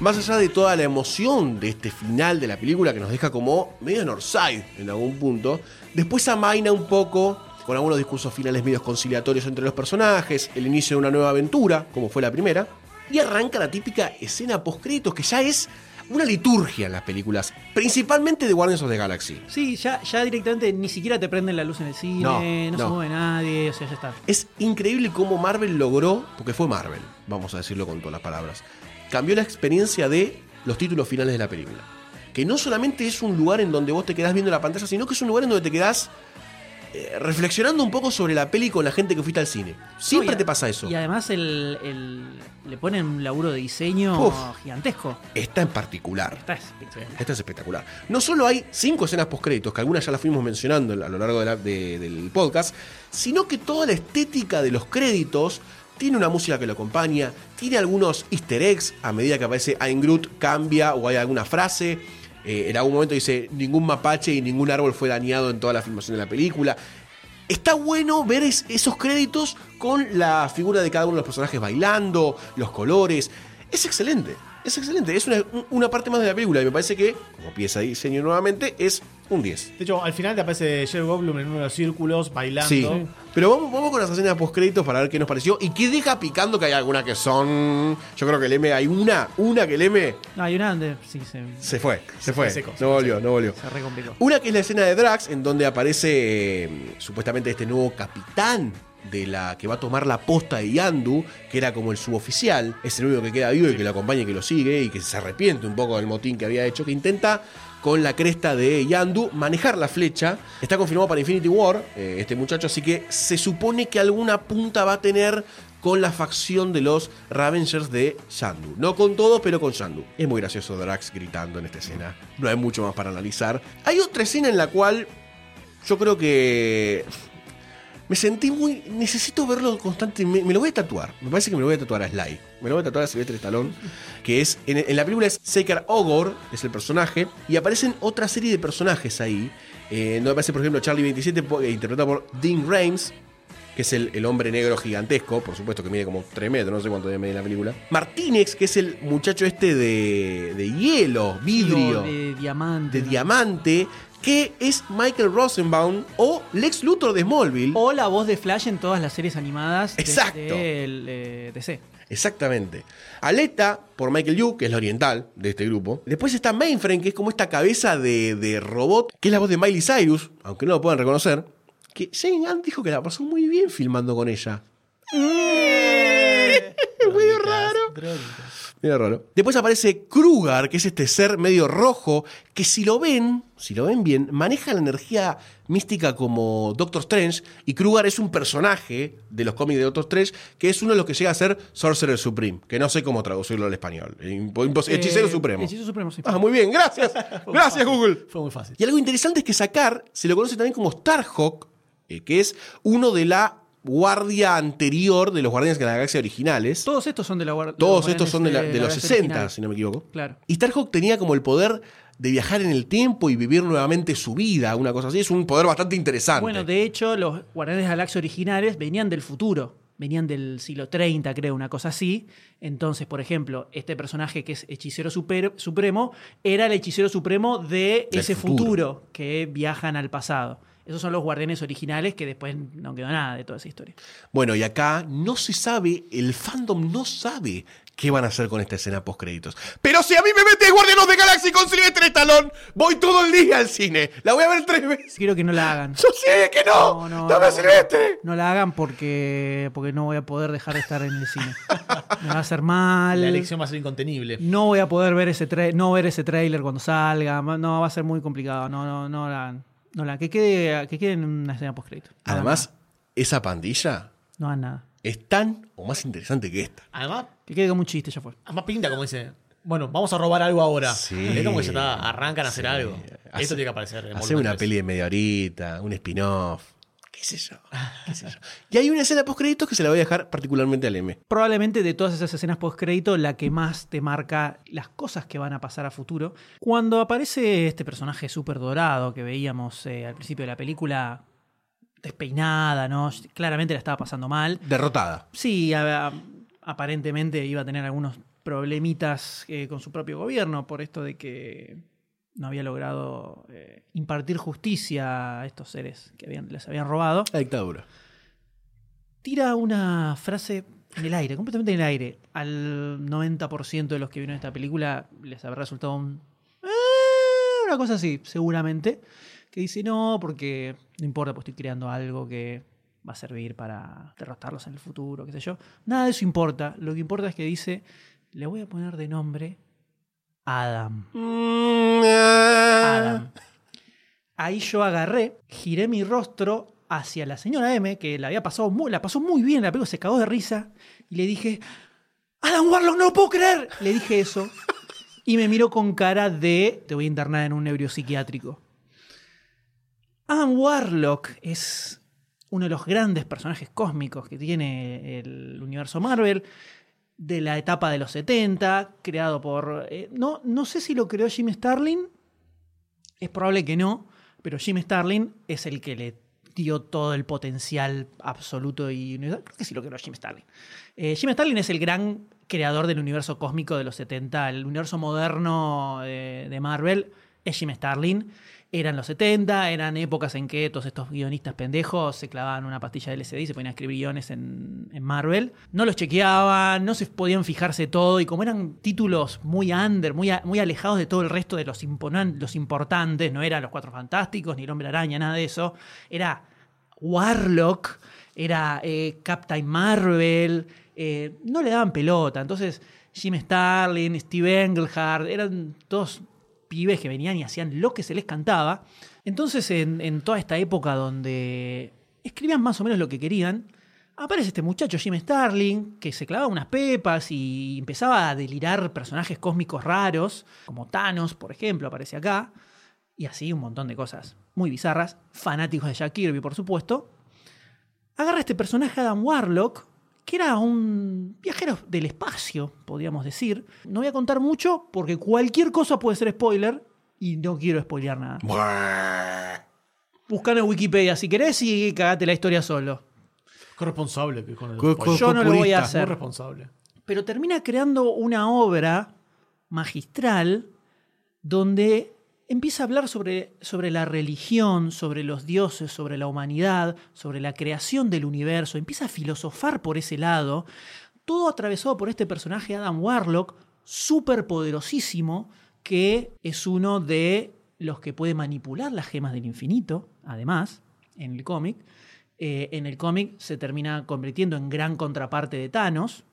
Más allá de toda la emoción de este final de la película que nos deja como medio Northside en algún punto, después amaina un poco con algunos discursos finales medios conciliatorios entre los personajes, el inicio de una nueva aventura, como fue la primera, y arranca la típica escena post-créditos que ya es una liturgia en las películas, principalmente de Guardians of the Galaxy. Sí, ya, ya directamente ni siquiera te prenden la luz en el cine, No, no, se no. mueve nadie, o sea, ya está. Es increíble cómo Marvel logró, porque fue Marvel, vamos a decirlo con todas las palabras, cambió la experiencia de los títulos finales de la película. Que no solamente es un lugar en donde vos te quedás viendo la pantalla, sino que es un lugar en donde te quedás eh, reflexionando un poco sobre la peli con la gente que fuiste al cine. Siempre No, te pasa eso. Y además el, el- le ponen un laburo de diseño Uf. gigantesco. Esta en particular. Está espectacular. Esta es espectacular. No solo hay cinco escenas postcréditos, que algunas ya las fuimos mencionando a lo largo de la- de- del podcast, sino que toda la estética de los créditos tiene una música que lo acompaña, tiene algunos easter eggs a medida que aparece I'm Groot, cambia o hay alguna frase. Eh, en algún momento dice ningún mapache y ningún árbol fue dañado en toda la filmación de la película. Está bueno ver es- esos créditos con la figura de cada uno de los personajes bailando, los colores. Es excelente, es excelente. Es una, una parte más de la película y me parece que, como pieza de diseño nuevamente, es un 10. De hecho, al final te aparece Jeff Goldblum en uno de los círculos bailando. Sí. Pero vamos, vamos con las escenas post-créditos para ver qué nos pareció y qué deja picando que hay algunas que son. Yo creo que el M, hay una, una que el M No, hay una donde sí se, se fue, se, Se fue. se no fue volvió, no volvió. se recomplicó. Una que es la escena de Drax, en donde aparece eh, supuestamente este nuevo capitán de la que va a tomar la posta de Yandu, que era como el suboficial, es el único que queda vivo y que lo acompaña y que lo sigue y que se arrepiente un poco del motín que había hecho, que intenta con la cresta de Yandu manejar la flecha. Está confirmado para Infinity War, eh, este muchacho, así que se supone que alguna punta va a tener con la facción de los Ravengers de Yandu. No con todos, pero con Yandu. Es muy gracioso Drax gritando en esta escena. No hay mucho más para analizar. Hay otra escena en la cual yo creo que me sentí muy. Necesito verlo constantemente. Me lo voy a tatuar. Me parece que me lo voy a tatuar a Sly. Me lo voy a tatuar a Silvestre Stallone. Que es. En, en la película es Sekar Ogor, es el personaje. Y aparecen otra serie de personajes ahí. Eh, donde aparece, por ejemplo, Charlie 27, po- eh, interpretado por Dean Rames. Que es el, el hombre negro gigantesco, por supuesto que mide como 3 metros, no sé cuánto debe medir en la película. Martínez, que es el muchacho este de, de hielo, vidrio de diamante. de diamante, que es Michael Rosenbaum o Lex Luthor de Smallville. O la voz de Flash en todas las series animadas de- Exacto. del, eh, DC. Exactamente. Aleta, por Michael Yu, que es la oriental de este grupo. Después está Mainframe, que es como esta cabeza de, de robot, que es la voz de Miley Cyrus, aunque no lo puedan reconocer. Que Shane Gunn dijo que la pasó muy bien filmando con ella. medio raro. Medio raro. Después aparece Krugar, que es este ser medio rojo, que si lo ven, si lo ven bien, maneja la energía mística como Doctor Strange. Y Krugar es un personaje de los cómics de Doctor Strange, que es uno de los que llega a ser Sorcerer Supreme, que no sé cómo traducirlo al español. Impo- impos- Hechicero Eh, Supremo. Hechicero Supremo, sí. Ah, muy bien, gracias. Gracias, Google. Fue muy fácil. Y algo interesante es que Sakar se lo conoce también como Starhawk, eh, que es uno de la guardia anterior de los Guardianes de la Galaxia originales. Todos estos son de la guardia. Todos estos son de, la- de los 60, si no me equivoco. Claro. Y Starhawk tenía como el poder de viajar en el tiempo y vivir nuevamente su vida, una cosa así. Es un poder bastante interesante. Bueno, de hecho, los Guardianes de la Galaxia originales venían del futuro. venían del siglo 30, creo, una cosa así. Entonces, por ejemplo, este personaje que es hechicero super- supremo era el hechicero supremo de Del ese futuro. futuro. que viajan al pasado. Esos son los guardianes originales que después no quedó nada de toda esa historia. Bueno, y acá no se sabe, el fandom no sabe qué van a hacer con esta escena post créditos. Pero si a mí me metes Guardianos de Galaxy con Sylvester Stallone, voy todo el día al cine. La voy a ver tres veces. Quiero que no la hagan. Yo sé que no. No, no, Dame no. Silvestre. No la hagan porque, porque no voy a poder dejar de estar en el cine. Me va a hacer mal. La elección va a ser incontenible. No voy a poder ver ese tra- no ver ese trailer cuando salga. No, va a ser muy complicado. No, no, no la hagan. No la hagan. Que quede, que quede en una escena post crédito. No hagan Además, esa pandilla. No hagan nada. es tan o más interesante que esta. Además, Que quede como un chiste, ya fue. además pinta como dice. Bueno, vamos a robar algo ahora. Sí. Es como que ya está, arrancan a hacer Sí. algo. Hace- Esto tiene que aparecer. en Hacer volumen una tres. peli de media horita, un spin-off. ¿Qué sé yo? ¿Qué sé yo? Y hay una escena post créditos que se la voy a dejar particularmente al M. Probablemente de todas esas escenas post crédito, la que más te marca las cosas que van a pasar a futuro. Cuando aparece este personaje súper dorado que veíamos eh, al principio de la película, despeinada, ¿no? Claramente la estaba pasando mal. Derrotada. Sí, a- a- aparentemente iba a tener algunos problemitas eh, con su propio gobierno por esto de que no había logrado eh, impartir justicia a estos seres que habían, les habían robado. La dictadura. Tira una frase en el aire, completamente en el aire. Al 90% de los que vieron esta película les habrá resultado un... "Eh", una cosa así, seguramente. Que dice, no, porque no importa, pues estoy creando algo que va a servir para derrotarlos en el futuro, qué sé yo. Nada de eso importa. Lo que importa es que dice, le voy a poner de nombre Adam. Adam. Ahí yo agarré, giré mi rostro hacia la señora M, que la había pasado muy, la pasó muy bien, la película se cagó de risa, y le dije, Adam Warlock, no lo puedo creer. Le dije eso. Y me miró con cara de, te voy a internar en un neuropsiquiátrico. Adam Warlock es uno de los grandes personajes cósmicos que tiene el universo Marvel de la etapa de los 70, creado por... eh, no, no sé si lo creó Jim Starlin, es probable que no, pero Jim Starlin es el que le dio todo el potencial absoluto y universal. Creo que sí lo creó Jim Starlin. Eh, Jim Starlin es el gran creador del universo cósmico de los 70, el universo moderno de, de Marvel Jim Starlin. Eran los 70, eran épocas en que todos estos guionistas pendejos se clavaban una pastilla de LSD y se ponían a escribir guiones en, Marvel. No los chequeaban, no se podían fijarse todo y como eran títulos muy under, muy, muy alejados de todo el resto de los, los importantes, no eran los Cuatro Fantásticos ni el Hombre Araña, nada de eso. Era Warlock, era eh, Captain Marvel, eh, no le daban pelota. Entonces, Jim Starlin, Steve Englehart, eran todos pibes que venían y hacían lo que se les cantaba. Entonces, en, toda esta época donde escribían más o menos lo que querían, aparece este muchacho Jim Starlin, que se clavaba unas pepas y empezaba a delirar personajes cósmicos raros, como Thanos, por ejemplo, aparece acá. Y así un montón de cosas muy bizarras. Fanáticos de Jack Kirby, por supuesto. Agarra este personaje Adam Warlock, que era un viajero del espacio, podríamos decir. No voy a contar mucho porque cualquier cosa puede ser spoiler y no quiero spoilear nada. Buscan en Wikipedia si querés y cagate la historia solo. Qué responsable que con el Co-. Yo no lo voy a hacer. responsable. Pero termina creando una obra magistral donde empieza a hablar sobre, sobre la religión, sobre los dioses, sobre la humanidad, sobre la creación del universo. Empieza a filosofar por ese lado. Todo atravesado por este personaje Adam Warlock, súper poderosísimo, que es uno de los que puede manipular las gemas del infinito, además, en el cómic. Eh, en el cómic se termina convirtiendo en gran contraparte de Thanos,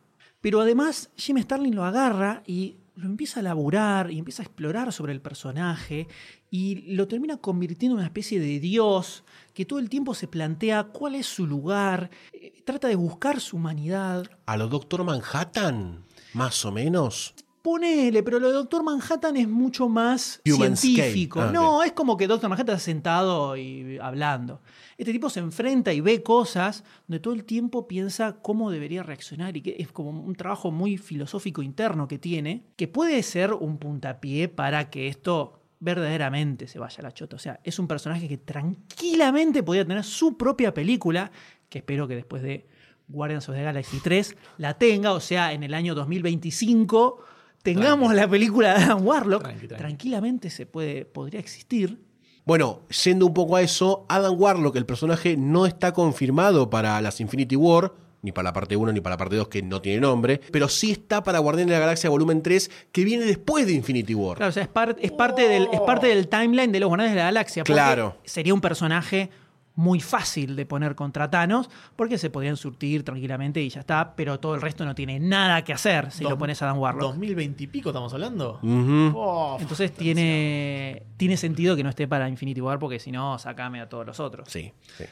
pero además Jim Starlin lo agarra y lo empieza a laburar y empieza a explorar sobre el personaje y lo termina convirtiendo en una especie de dios que todo el tiempo se plantea cuál es su lugar, eh, trata de buscar su humanidad. A lo Doctor Manhattan, más o menos. Ponele, pero lo de Doctor Manhattan es mucho más Human científico. Ah, no, es como que Doctor Manhattan está sentado y hablando. Este tipo se enfrenta y ve cosas donde todo el tiempo piensa cómo debería reaccionar y que es como un trabajo muy filosófico interno que tiene, que puede ser un puntapié para que esto verdaderamente se vaya a la chota. O sea, es un personaje que tranquilamente podría tener su propia película, que espero que después de Guardians of the Galaxy 3 la tenga, o sea, en el año 2025 tengamos la película de Adam Warlock. Tranquilamente se puede, podría existir. Bueno, yendo un poco a eso, Adam Warlock, el personaje, no está confirmado para las Infinity War, ni para la parte 1 ni para la parte 2, que no tiene nombre, pero sí está para Guardianes de la Galaxia Volumen 3, que viene después de Infinity War. Claro, o sea, es, par- es parte, del, es parte del timeline de los Guardianes de la Galaxia. Claro. Sería un personaje muy fácil de poner contra Thanos, porque se podrían surtir tranquilamente y ya está, pero todo el resto no tiene nada que hacer si Dos- lo pones a Dan Warlock. 2020 y pico estamos hablando. Oh, Entonces tiene, tiene sentido que no esté para Infinity War, porque si no, sacame a todos los otros. Sí, sí.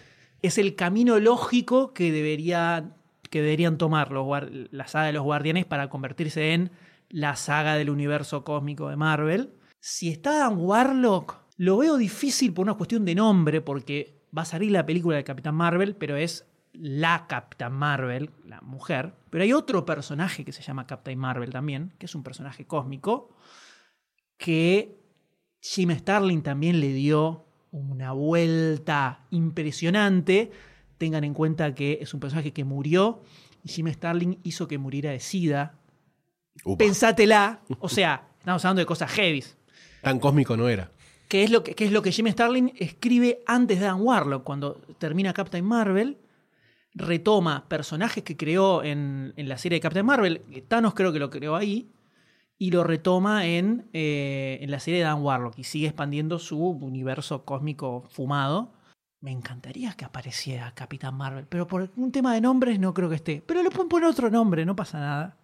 Es el camino lógico que, debería, que deberían tomar los, la saga de los Guardianes para convertirse en la saga del universo cósmico de Marvel. Si está Dan Warlock, lo veo difícil por una cuestión de nombre, porque va a salir la película de Capitán Marvel, pero es la Capitán Marvel, la mujer. Pero hay otro personaje que se llama Captain Marvel también, que es un personaje cósmico, que Jim Starlin también le dio una vuelta impresionante. Tengan en cuenta que es un personaje que murió y Jim Starlin hizo que muriera de SIDA. Upa. Pensátela. O sea, estamos hablando de cosas heavies. Tan cósmico no era. ¿Qué es, lo que, qué es lo que Jim Starlin escribe antes de Dan Warlock? Cuando termina Captain Marvel, retoma personajes que creó en, en la serie de Captain Marvel. que Thanos creo que lo creó ahí. Y lo retoma en, eh, en la serie de Dan Warlock. Y sigue expandiendo su universo cósmico fumado. Me encantaría que apareciera Capitán Marvel. Pero por un tema de nombres no creo que esté. Pero le pueden poner otro nombre, no pasa nada.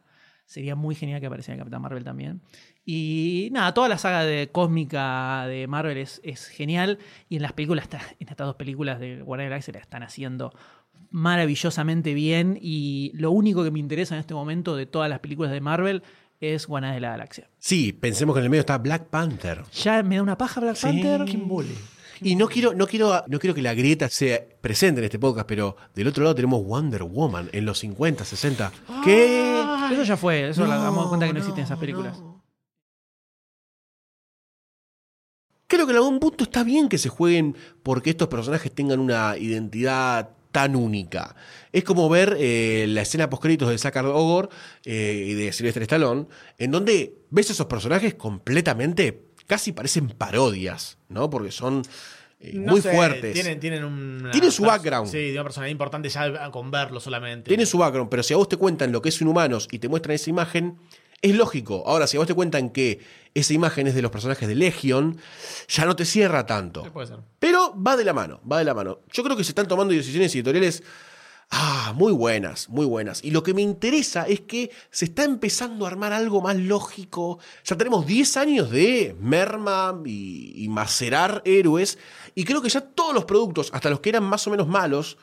Sería muy genial que apareciera Capitán Marvel también. Y nada, toda la saga de cósmica de Marvel es, es genial. Y en las películas, está- en estas dos películas de Guardianes de la Galaxia la están haciendo maravillosamente bien. Y lo único que me interesa en este momento de todas las películas de Marvel es Guardianes de la Galaxia. Sí, pensemos que en el medio está Black Panther. Ya me da una paja Black Sí. Panther. Y no quiero, no, quiero, no quiero que la grieta sea presente en este podcast, pero del otro lado tenemos Wonder Woman en los 50, 60. ¿Qué? Eso ya fue, eso No, nos damos cuenta que no, no, existen esas películas. Creo que en algún punto está bien que se jueguen porque estos personajes tengan una identidad tan única. Es como ver eh, la escena post-créditos de Sakar Ogor eh, y de Sylvester Stallone, en donde ves esos personajes completamente, casi parecen parodias, ¿no? Porque son eh, No muy sé, fuertes. Tienen, tienen, una su background. Sí, de una personalidad importante ya con verlo solamente. Tiene su background, pero si a vos te cuentan lo que es Inhumanos y te muestran esa imagen, es lógico. Ahora, si a vos te cuentan que esa imagen es de los personajes de Legion, ya no te cierra tanto. Sí, puede ser. Pero va de la mano, va de la mano. Yo creo que se están tomando decisiones editoriales ah, muy buenas, muy buenas. Y lo que me interesa es que se está empezando a armar algo más lógico. Ya tenemos 10 años de merma y, y macerar héroes. Y creo que ya todos los productos, hasta los que eran más o menos malos,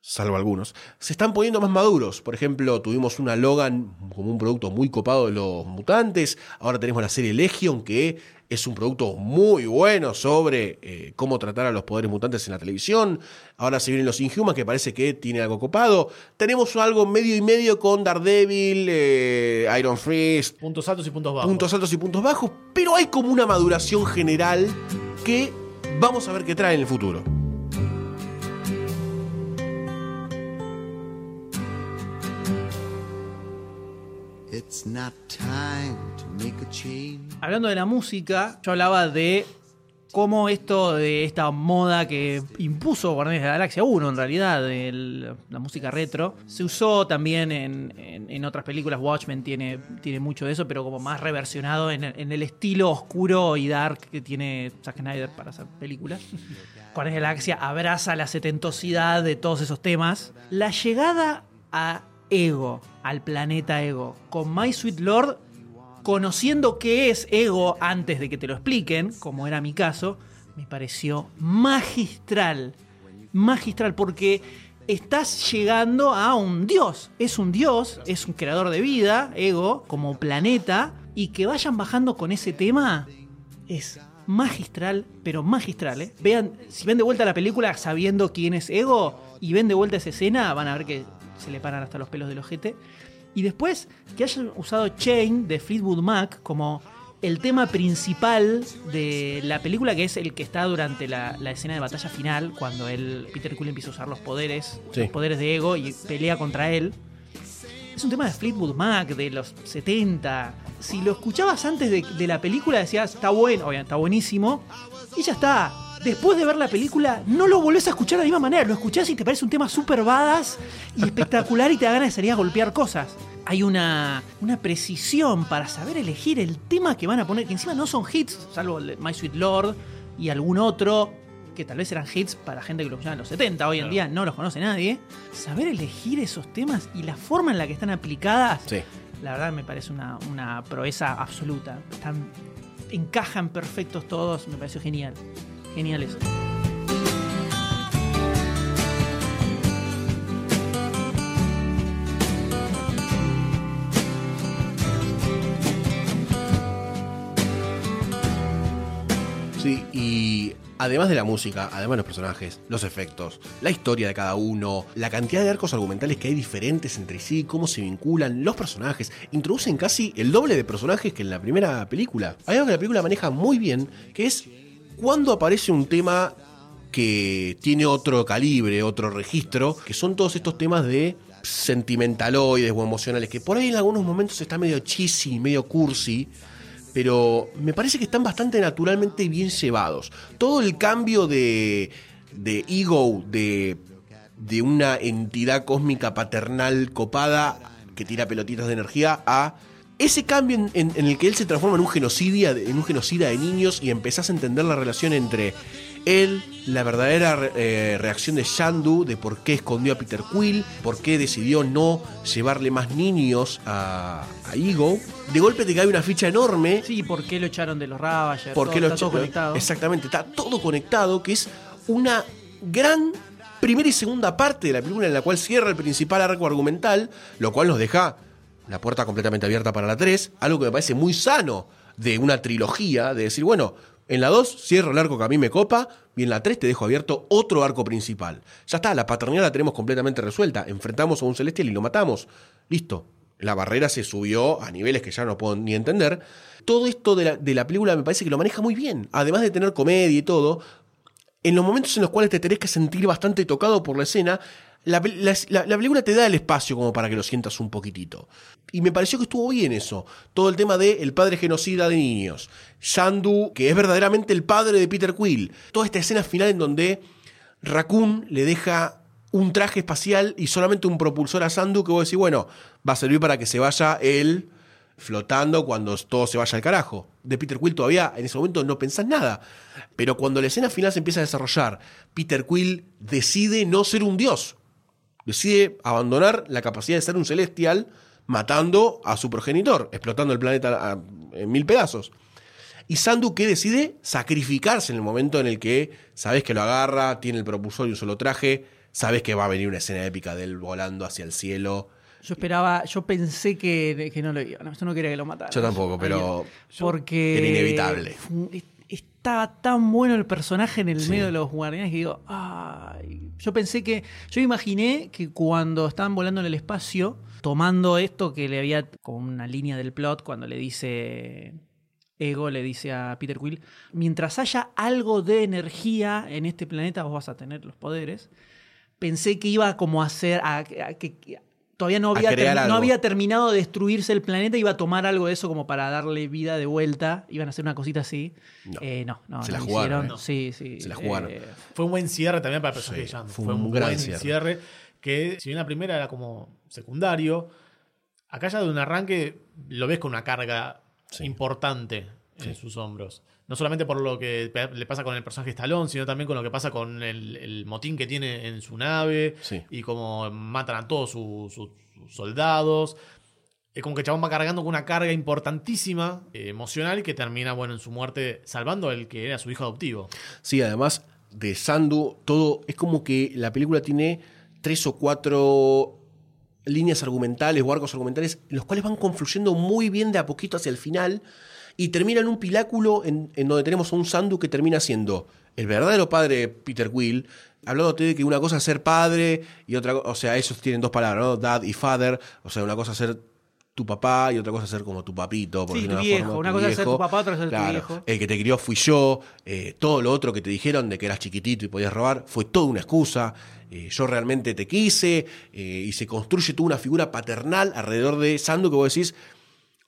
salvo algunos, se están poniendo más maduros. Por ejemplo, tuvimos una Logan como un producto muy copado de los mutantes. Ahora tenemos la serie Legion, que es un producto muy bueno sobre eh, cómo tratar a los poderes mutantes en la televisión. Ahora se vienen los Inhumans, que parece que tiene algo copado. Tenemos algo medio y medio con Daredevil, eh, Iron Fist, Puntos altos y puntos bajos. puntos altos y puntos bajos, pero hay como una maduración general que vamos a ver qué trae en el futuro. It's not time to make a change. Hablando de la música, yo hablaba de cómo esto de esta moda que impuso Guardianes de la Galaxia 1, en realidad, el- la música retro, se usó también en, en- en otras películas. Watchmen tiene, tiene mucho de eso, pero como más reversionado en, el- en el estilo oscuro y dark que tiene Zack Snyder para hacer películas. Guardianes de la Galaxia abraza la setentosidad de todos esos temas. La llegada a Ego, al planeta Ego, con My Sweet Lord conociendo qué es ego antes de que te lo expliquen, como era mi caso, me pareció magistral. Magistral, porque estás llegando a un dios. Es un dios, es un creador de vida, ego, como planeta, y que vayan bajando con ese tema es magistral, pero magistral. ¿eh? Vean, si ven de vuelta la película sabiendo quién es ego y ven de vuelta esa escena, van a ver que se le paran hasta los pelos del ojete. Y después que hayan usado Chain de Fleetwood Mac como el tema principal de la película, que es el que está durante la, la escena de batalla final, cuando él, Peter Quill empieza a usar los poderes, Sí. los poderes de ego y pelea contra él. Es un tema de Fleetwood Mac, de los 70. Si lo escuchabas antes de, de la película, decías, está bueno, obviamente, está buenísimo. Y ya está. Después de ver la película, no lo volvés a escuchar de la misma manera. Lo escuchás y te parece un tema súper badass y espectacular y te da ganas de salir a golpear cosas. Hay una, una precisión para saber elegir el tema que van a poner, que encima no son hits, salvo el de My Sweet Lord y algún otro, que tal vez eran hits para gente que lo escuchaba en los 70, hoy en día no los conoce nadie. Saber elegir esos temas y la forma en la que están aplicadas, Sí. la verdad me parece una, una proeza absoluta. Están, encajan perfectos todos, me pareció genial. Genial eso. Sí, y además de la música, además de los personajes, los efectos, la historia de cada uno, la cantidad de arcos argumentales que hay diferentes entre sí, cómo se vinculan, los personajes, introducen casi el doble de personajes que en la primera película. Hay algo que la película maneja muy bien, que es cuando aparece un tema que tiene otro calibre, otro registro, que son todos estos temas de sentimentaloides o emocionales, que por ahí en algunos momentos está medio cheesy, medio cursi, pero me parece que están bastante naturalmente bien llevados. Todo el cambio de, de ego, de, de una entidad cósmica paternal copada que tira pelotitas de energía a ese cambio en, en- en el que él se transforma en un genocida, en un genocida de niños y empezás a entender la relación entre él, la verdadera re- eh, reacción de Shandu, de por qué escondió a Peter Quill, por qué decidió no llevarle más niños a, a Ego. De golpe te cae una ficha enorme. Sí, ¿por qué lo echaron de los Ravagers? ¿Por Todo- qué lo está todo conectado. Exactamente, está todo conectado, que es una gran primera y segunda parte de la película en la cual cierra el principal arco argumental, lo cual nos deja la puerta completamente abierta para la 3, algo que me parece muy sano de una trilogía, de decir, bueno, en la 2 cierro el arco que a mí me copa, y en la 3 te dejo abierto otro arco principal. Ya está, la paternidad la tenemos completamente resuelta, enfrentamos a un celestial y lo matamos. Listo, la barrera se subió a niveles que ya no puedo ni entender. Todo esto de la, de la película me parece que lo maneja muy bien, además de tener comedia y todo, en los momentos en los cuales te tenés que sentir bastante tocado por la escena, la, la- la película te da el espacio como para que lo sientas un poquitito. Y me pareció que estuvo bien eso. Todo el tema de el padre genocida de niños. Shandu, que es verdaderamente el padre de Peter Quill. Toda esta escena final en donde Raccoon le deja un traje espacial y solamente un propulsor a Sandu que vos decís, bueno, va a servir para que se vaya él flotando cuando todo se vaya al carajo. De Peter Quill todavía en ese momento no pensás nada. Pero cuando la escena final se empieza a desarrollar, Peter Quill decide no ser un dios. Decide abandonar la capacidad de ser un celestial matando a su progenitor, explotando el planeta a- en mil pedazos. Y Sandu que decide sacrificarse en el momento en el que sabes que lo agarra, tiene el propulsor y un solo traje, sabes que va a venir una escena épica de él volando hacia el cielo. Yo esperaba, yo pensé que, que no lo iba. No, yo no quería que lo mataran. Yo tampoco, pero Porque. era inevitable. fue- Estaba tan bueno el personaje en el Sí. medio de los guardianes que digo, ay. Yo pensé que. Yo imaginé que cuando estaban volando en el espacio, tomando esto que le había. como una línea del plot, cuando le dice. Ego le dice a Peter Quill, mientras haya algo de energía en este planeta, vos vas a tener los poderes. Pensé que iba como a hacer, a, a todavía no había, crear termi- algo. no había terminado de destruirse el planeta, iba a tomar algo de eso como para darle vida de vuelta, iban a hacer una cosita así. No. Eh, no, no, Se la jugaron, hicieron. ¿eh? Sí, sí. Se la jugaron. Eh, Fue un buen cierre también para el personaje Sí, de fue Fue, un un gran buen cierre. cierre. Que si bien la primera era como secundario, acá ya de un arranque lo ves con una carga importante en sus hombros. No solamente por lo que le pasa con el personaje Stallone, sino también con lo que pasa con el, el motín que tiene en su nave Sí. y cómo matan a todos sus, sus- sus soldados. Es como que chabón va cargando con una carga importantísima, eh, emocional, que termina, bueno, en su muerte salvando al que era su hijo adoptivo. Sí, además de Sandu, todo es como que la película tiene tres o cuatro líneas argumentales o arcos argumentales, los cuales van confluyendo muy bien de a poquito hacia el final y termina en un piláculo en, en donde tenemos a un Sandu que termina siendo el verdadero padre de Peter Quill, hablándote de que una cosa es ser padre y otra, co- o sea, esos tienen dos palabras, ¿no? Dad y father, o sea, una cosa es ser tu papá y otra cosa es ser como tu papito. por Sí, tu viejo. forma, Una cosa es ser tu papá, otra es ser tu viejo. El que te crió fui yo. eh, todo lo otro que te dijeron de que eras chiquitito y podías robar fue toda una excusa. eh, yo realmente te quise. eh, y se construye toda una figura paternal alrededor de Sandu que vos decís,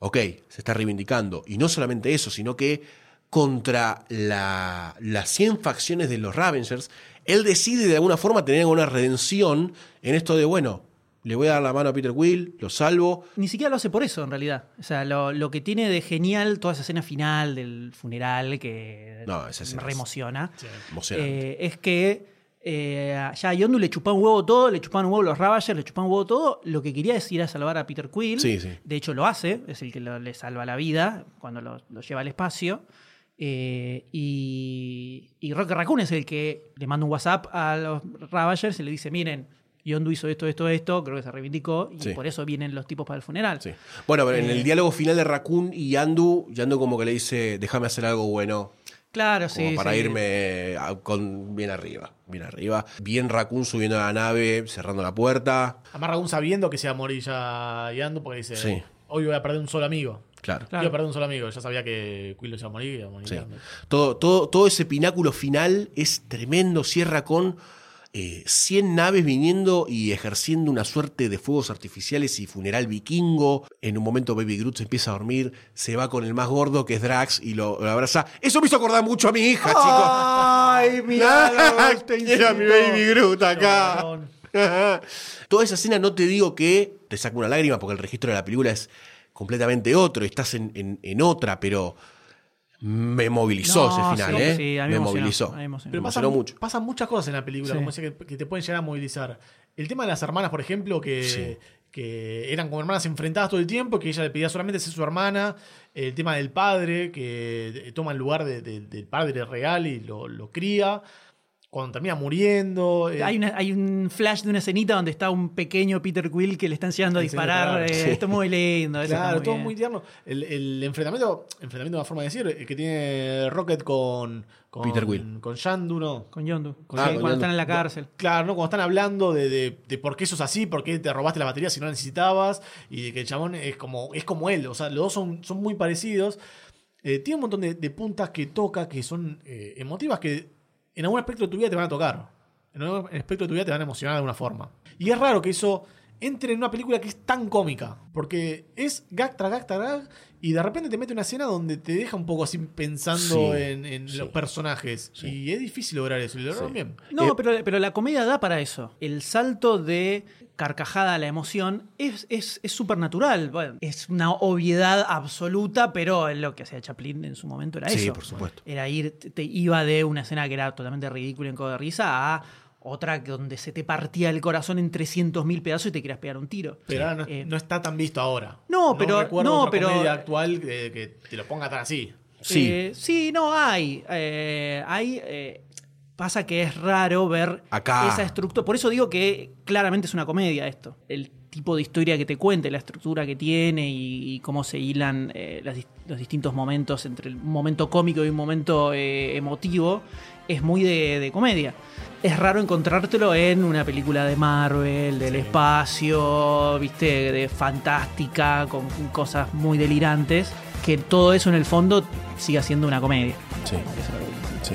ok, se está reivindicando. Y no solamente eso, sino que contra la- las 100 facciones de los Ravengers, él decide de alguna forma tener una redención en esto de, bueno, le voy a dar la mano a Peter Will, lo salvo. Ni siquiera lo hace por eso, en realidad. O sea, lo, lo que tiene de genial toda esa escena final del funeral que No, me reemociona, emocionante. eh, es que eh, ya a Yondu le chupaban un huevo todo, le chupaban un huevo los Ravagers, le chupaban un huevo todo. Lo que quería es ir a salvar a Peter Quill. Sí, sí. De hecho, lo hace, es el que lo- le salva la vida cuando lo, lo lleva al espacio. Eh, y, y Rocket Raccoon es el que le manda un WhatsApp a los Ravagers y le dice: Miren, Yondu hizo esto, esto, esto, creo que se reivindicó y Sí. por eso vienen los tipos para el funeral. Bueno, pero en Eh, el diálogo final de Raccoon y Andu, Yandu como que le dice, déjame hacer algo bueno. Claro, Como sí. para sí. irme a- con bien arriba, bien arriba. Bien Raccoon subiendo a la nave, cerrando la puerta. Además, Ragún sabiendo que se va a morir ya Yando porque dice: Sí. Hoy voy a perder un solo amigo. Claro. Voy a perder un solo amigo. Ya sabía que Quill se iba a morir y iba a morir Sí. Todo, todo, todo ese pináculo final es tremendo. Cierra con eh, 100 naves viniendo y ejerciendo una suerte de fuegos artificiales y funeral vikingo. En un momento Baby Groot se empieza a dormir, se va con el más gordo que es Drax y lo, lo abraza. Eso me hizo acordar mucho a mi hija, chicos. Ay, mira. Quiero a mi Baby Groot acá. Toda esa escena no te digo que te saca una lágrima porque el registro de la película es completamente otro, estás en, en- en otra, pero me movilizó No, ese final, sí, ¿eh? sí, a mí me emocionó, movilizó. a mí me emocionó. Pero Me pasan, emocionó mucho. pasan muchas cosas en la película, Sí. como decía, que, que te pueden llegar a movilizar. El tema de las hermanas, por ejemplo, que, Sí. que eran como hermanas enfrentadas todo el tiempo, que ella le pedía solamente ser su hermana. El tema del padre, que toma el lugar de- de- del padre real y lo, lo cría. Cuando termina muriendo. eh, Hay, una- hay un flash de una escenita donde está un pequeño Peter Quill que le está enseñando a disparar. eh, sí. Esto es muy lindo. Claro, muy todo bien. muy tierno. El, el enfrentamiento, enfrentamiento una forma de decir, eh, que tiene Rocket con, con Peter Quill. Con Yandu, ¿no? Con Yondu. Con Sí, Yondu. cuando están en la cárcel. Claro, ¿no? Cuando están hablando de, de- de por qué sos así, por qué te robaste la batería si no la necesitabas, y de que el chabón es como, es como él, o sea, los dos son, son muy parecidos. Eh, tiene un montón de, de puntas que toca que son eh, emotivas que en algún aspecto de tu vida te van a tocar. En algún aspecto de tu vida te van a emocionar de alguna forma. Y es raro que eso entre en una película que es tan cómica, porque es gag tras gag tras gag, y de repente te mete una escena donde te deja un poco así pensando Sí, en, en los personajes. Y es difícil lograr eso, y lo lograron bien. No, Eh, pero, pero la comedia da para eso. El salto de carcajada a la emoción es es es súper natural. Bueno, es una obviedad absoluta, pero lo que hacía Chaplin en su momento era Sí, eso. por supuesto. Era ir, te, iba de una escena que era totalmente ridícula en codo de risa a otra donde se te partía el corazón en 300.000 pedazos y te querías pegar un tiro. Pero no, Eh, no está tan visto ahora. No, pero- recuerdo no, otra pero- comedia actual que, que te lo ponga tan así. Sí. Eh, sí, no, hay. Eh, hay. Pasa que es raro ver Acá. esa estructura. Por eso digo que claramente es una comedia esto. El tipo de historia que te cuente, la estructura que tiene y, y cómo se hilan eh, las los distintos momentos entre un momento cómico y un momento eh, emotivo es muy de, de comedia. Es raro encontrártelo en una película de Marvel, del espacio, viste, de fantástica, con cosas muy delirantes, que todo eso en el fondo siga siendo una comedia. Sí. Sí.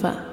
Schöpfer.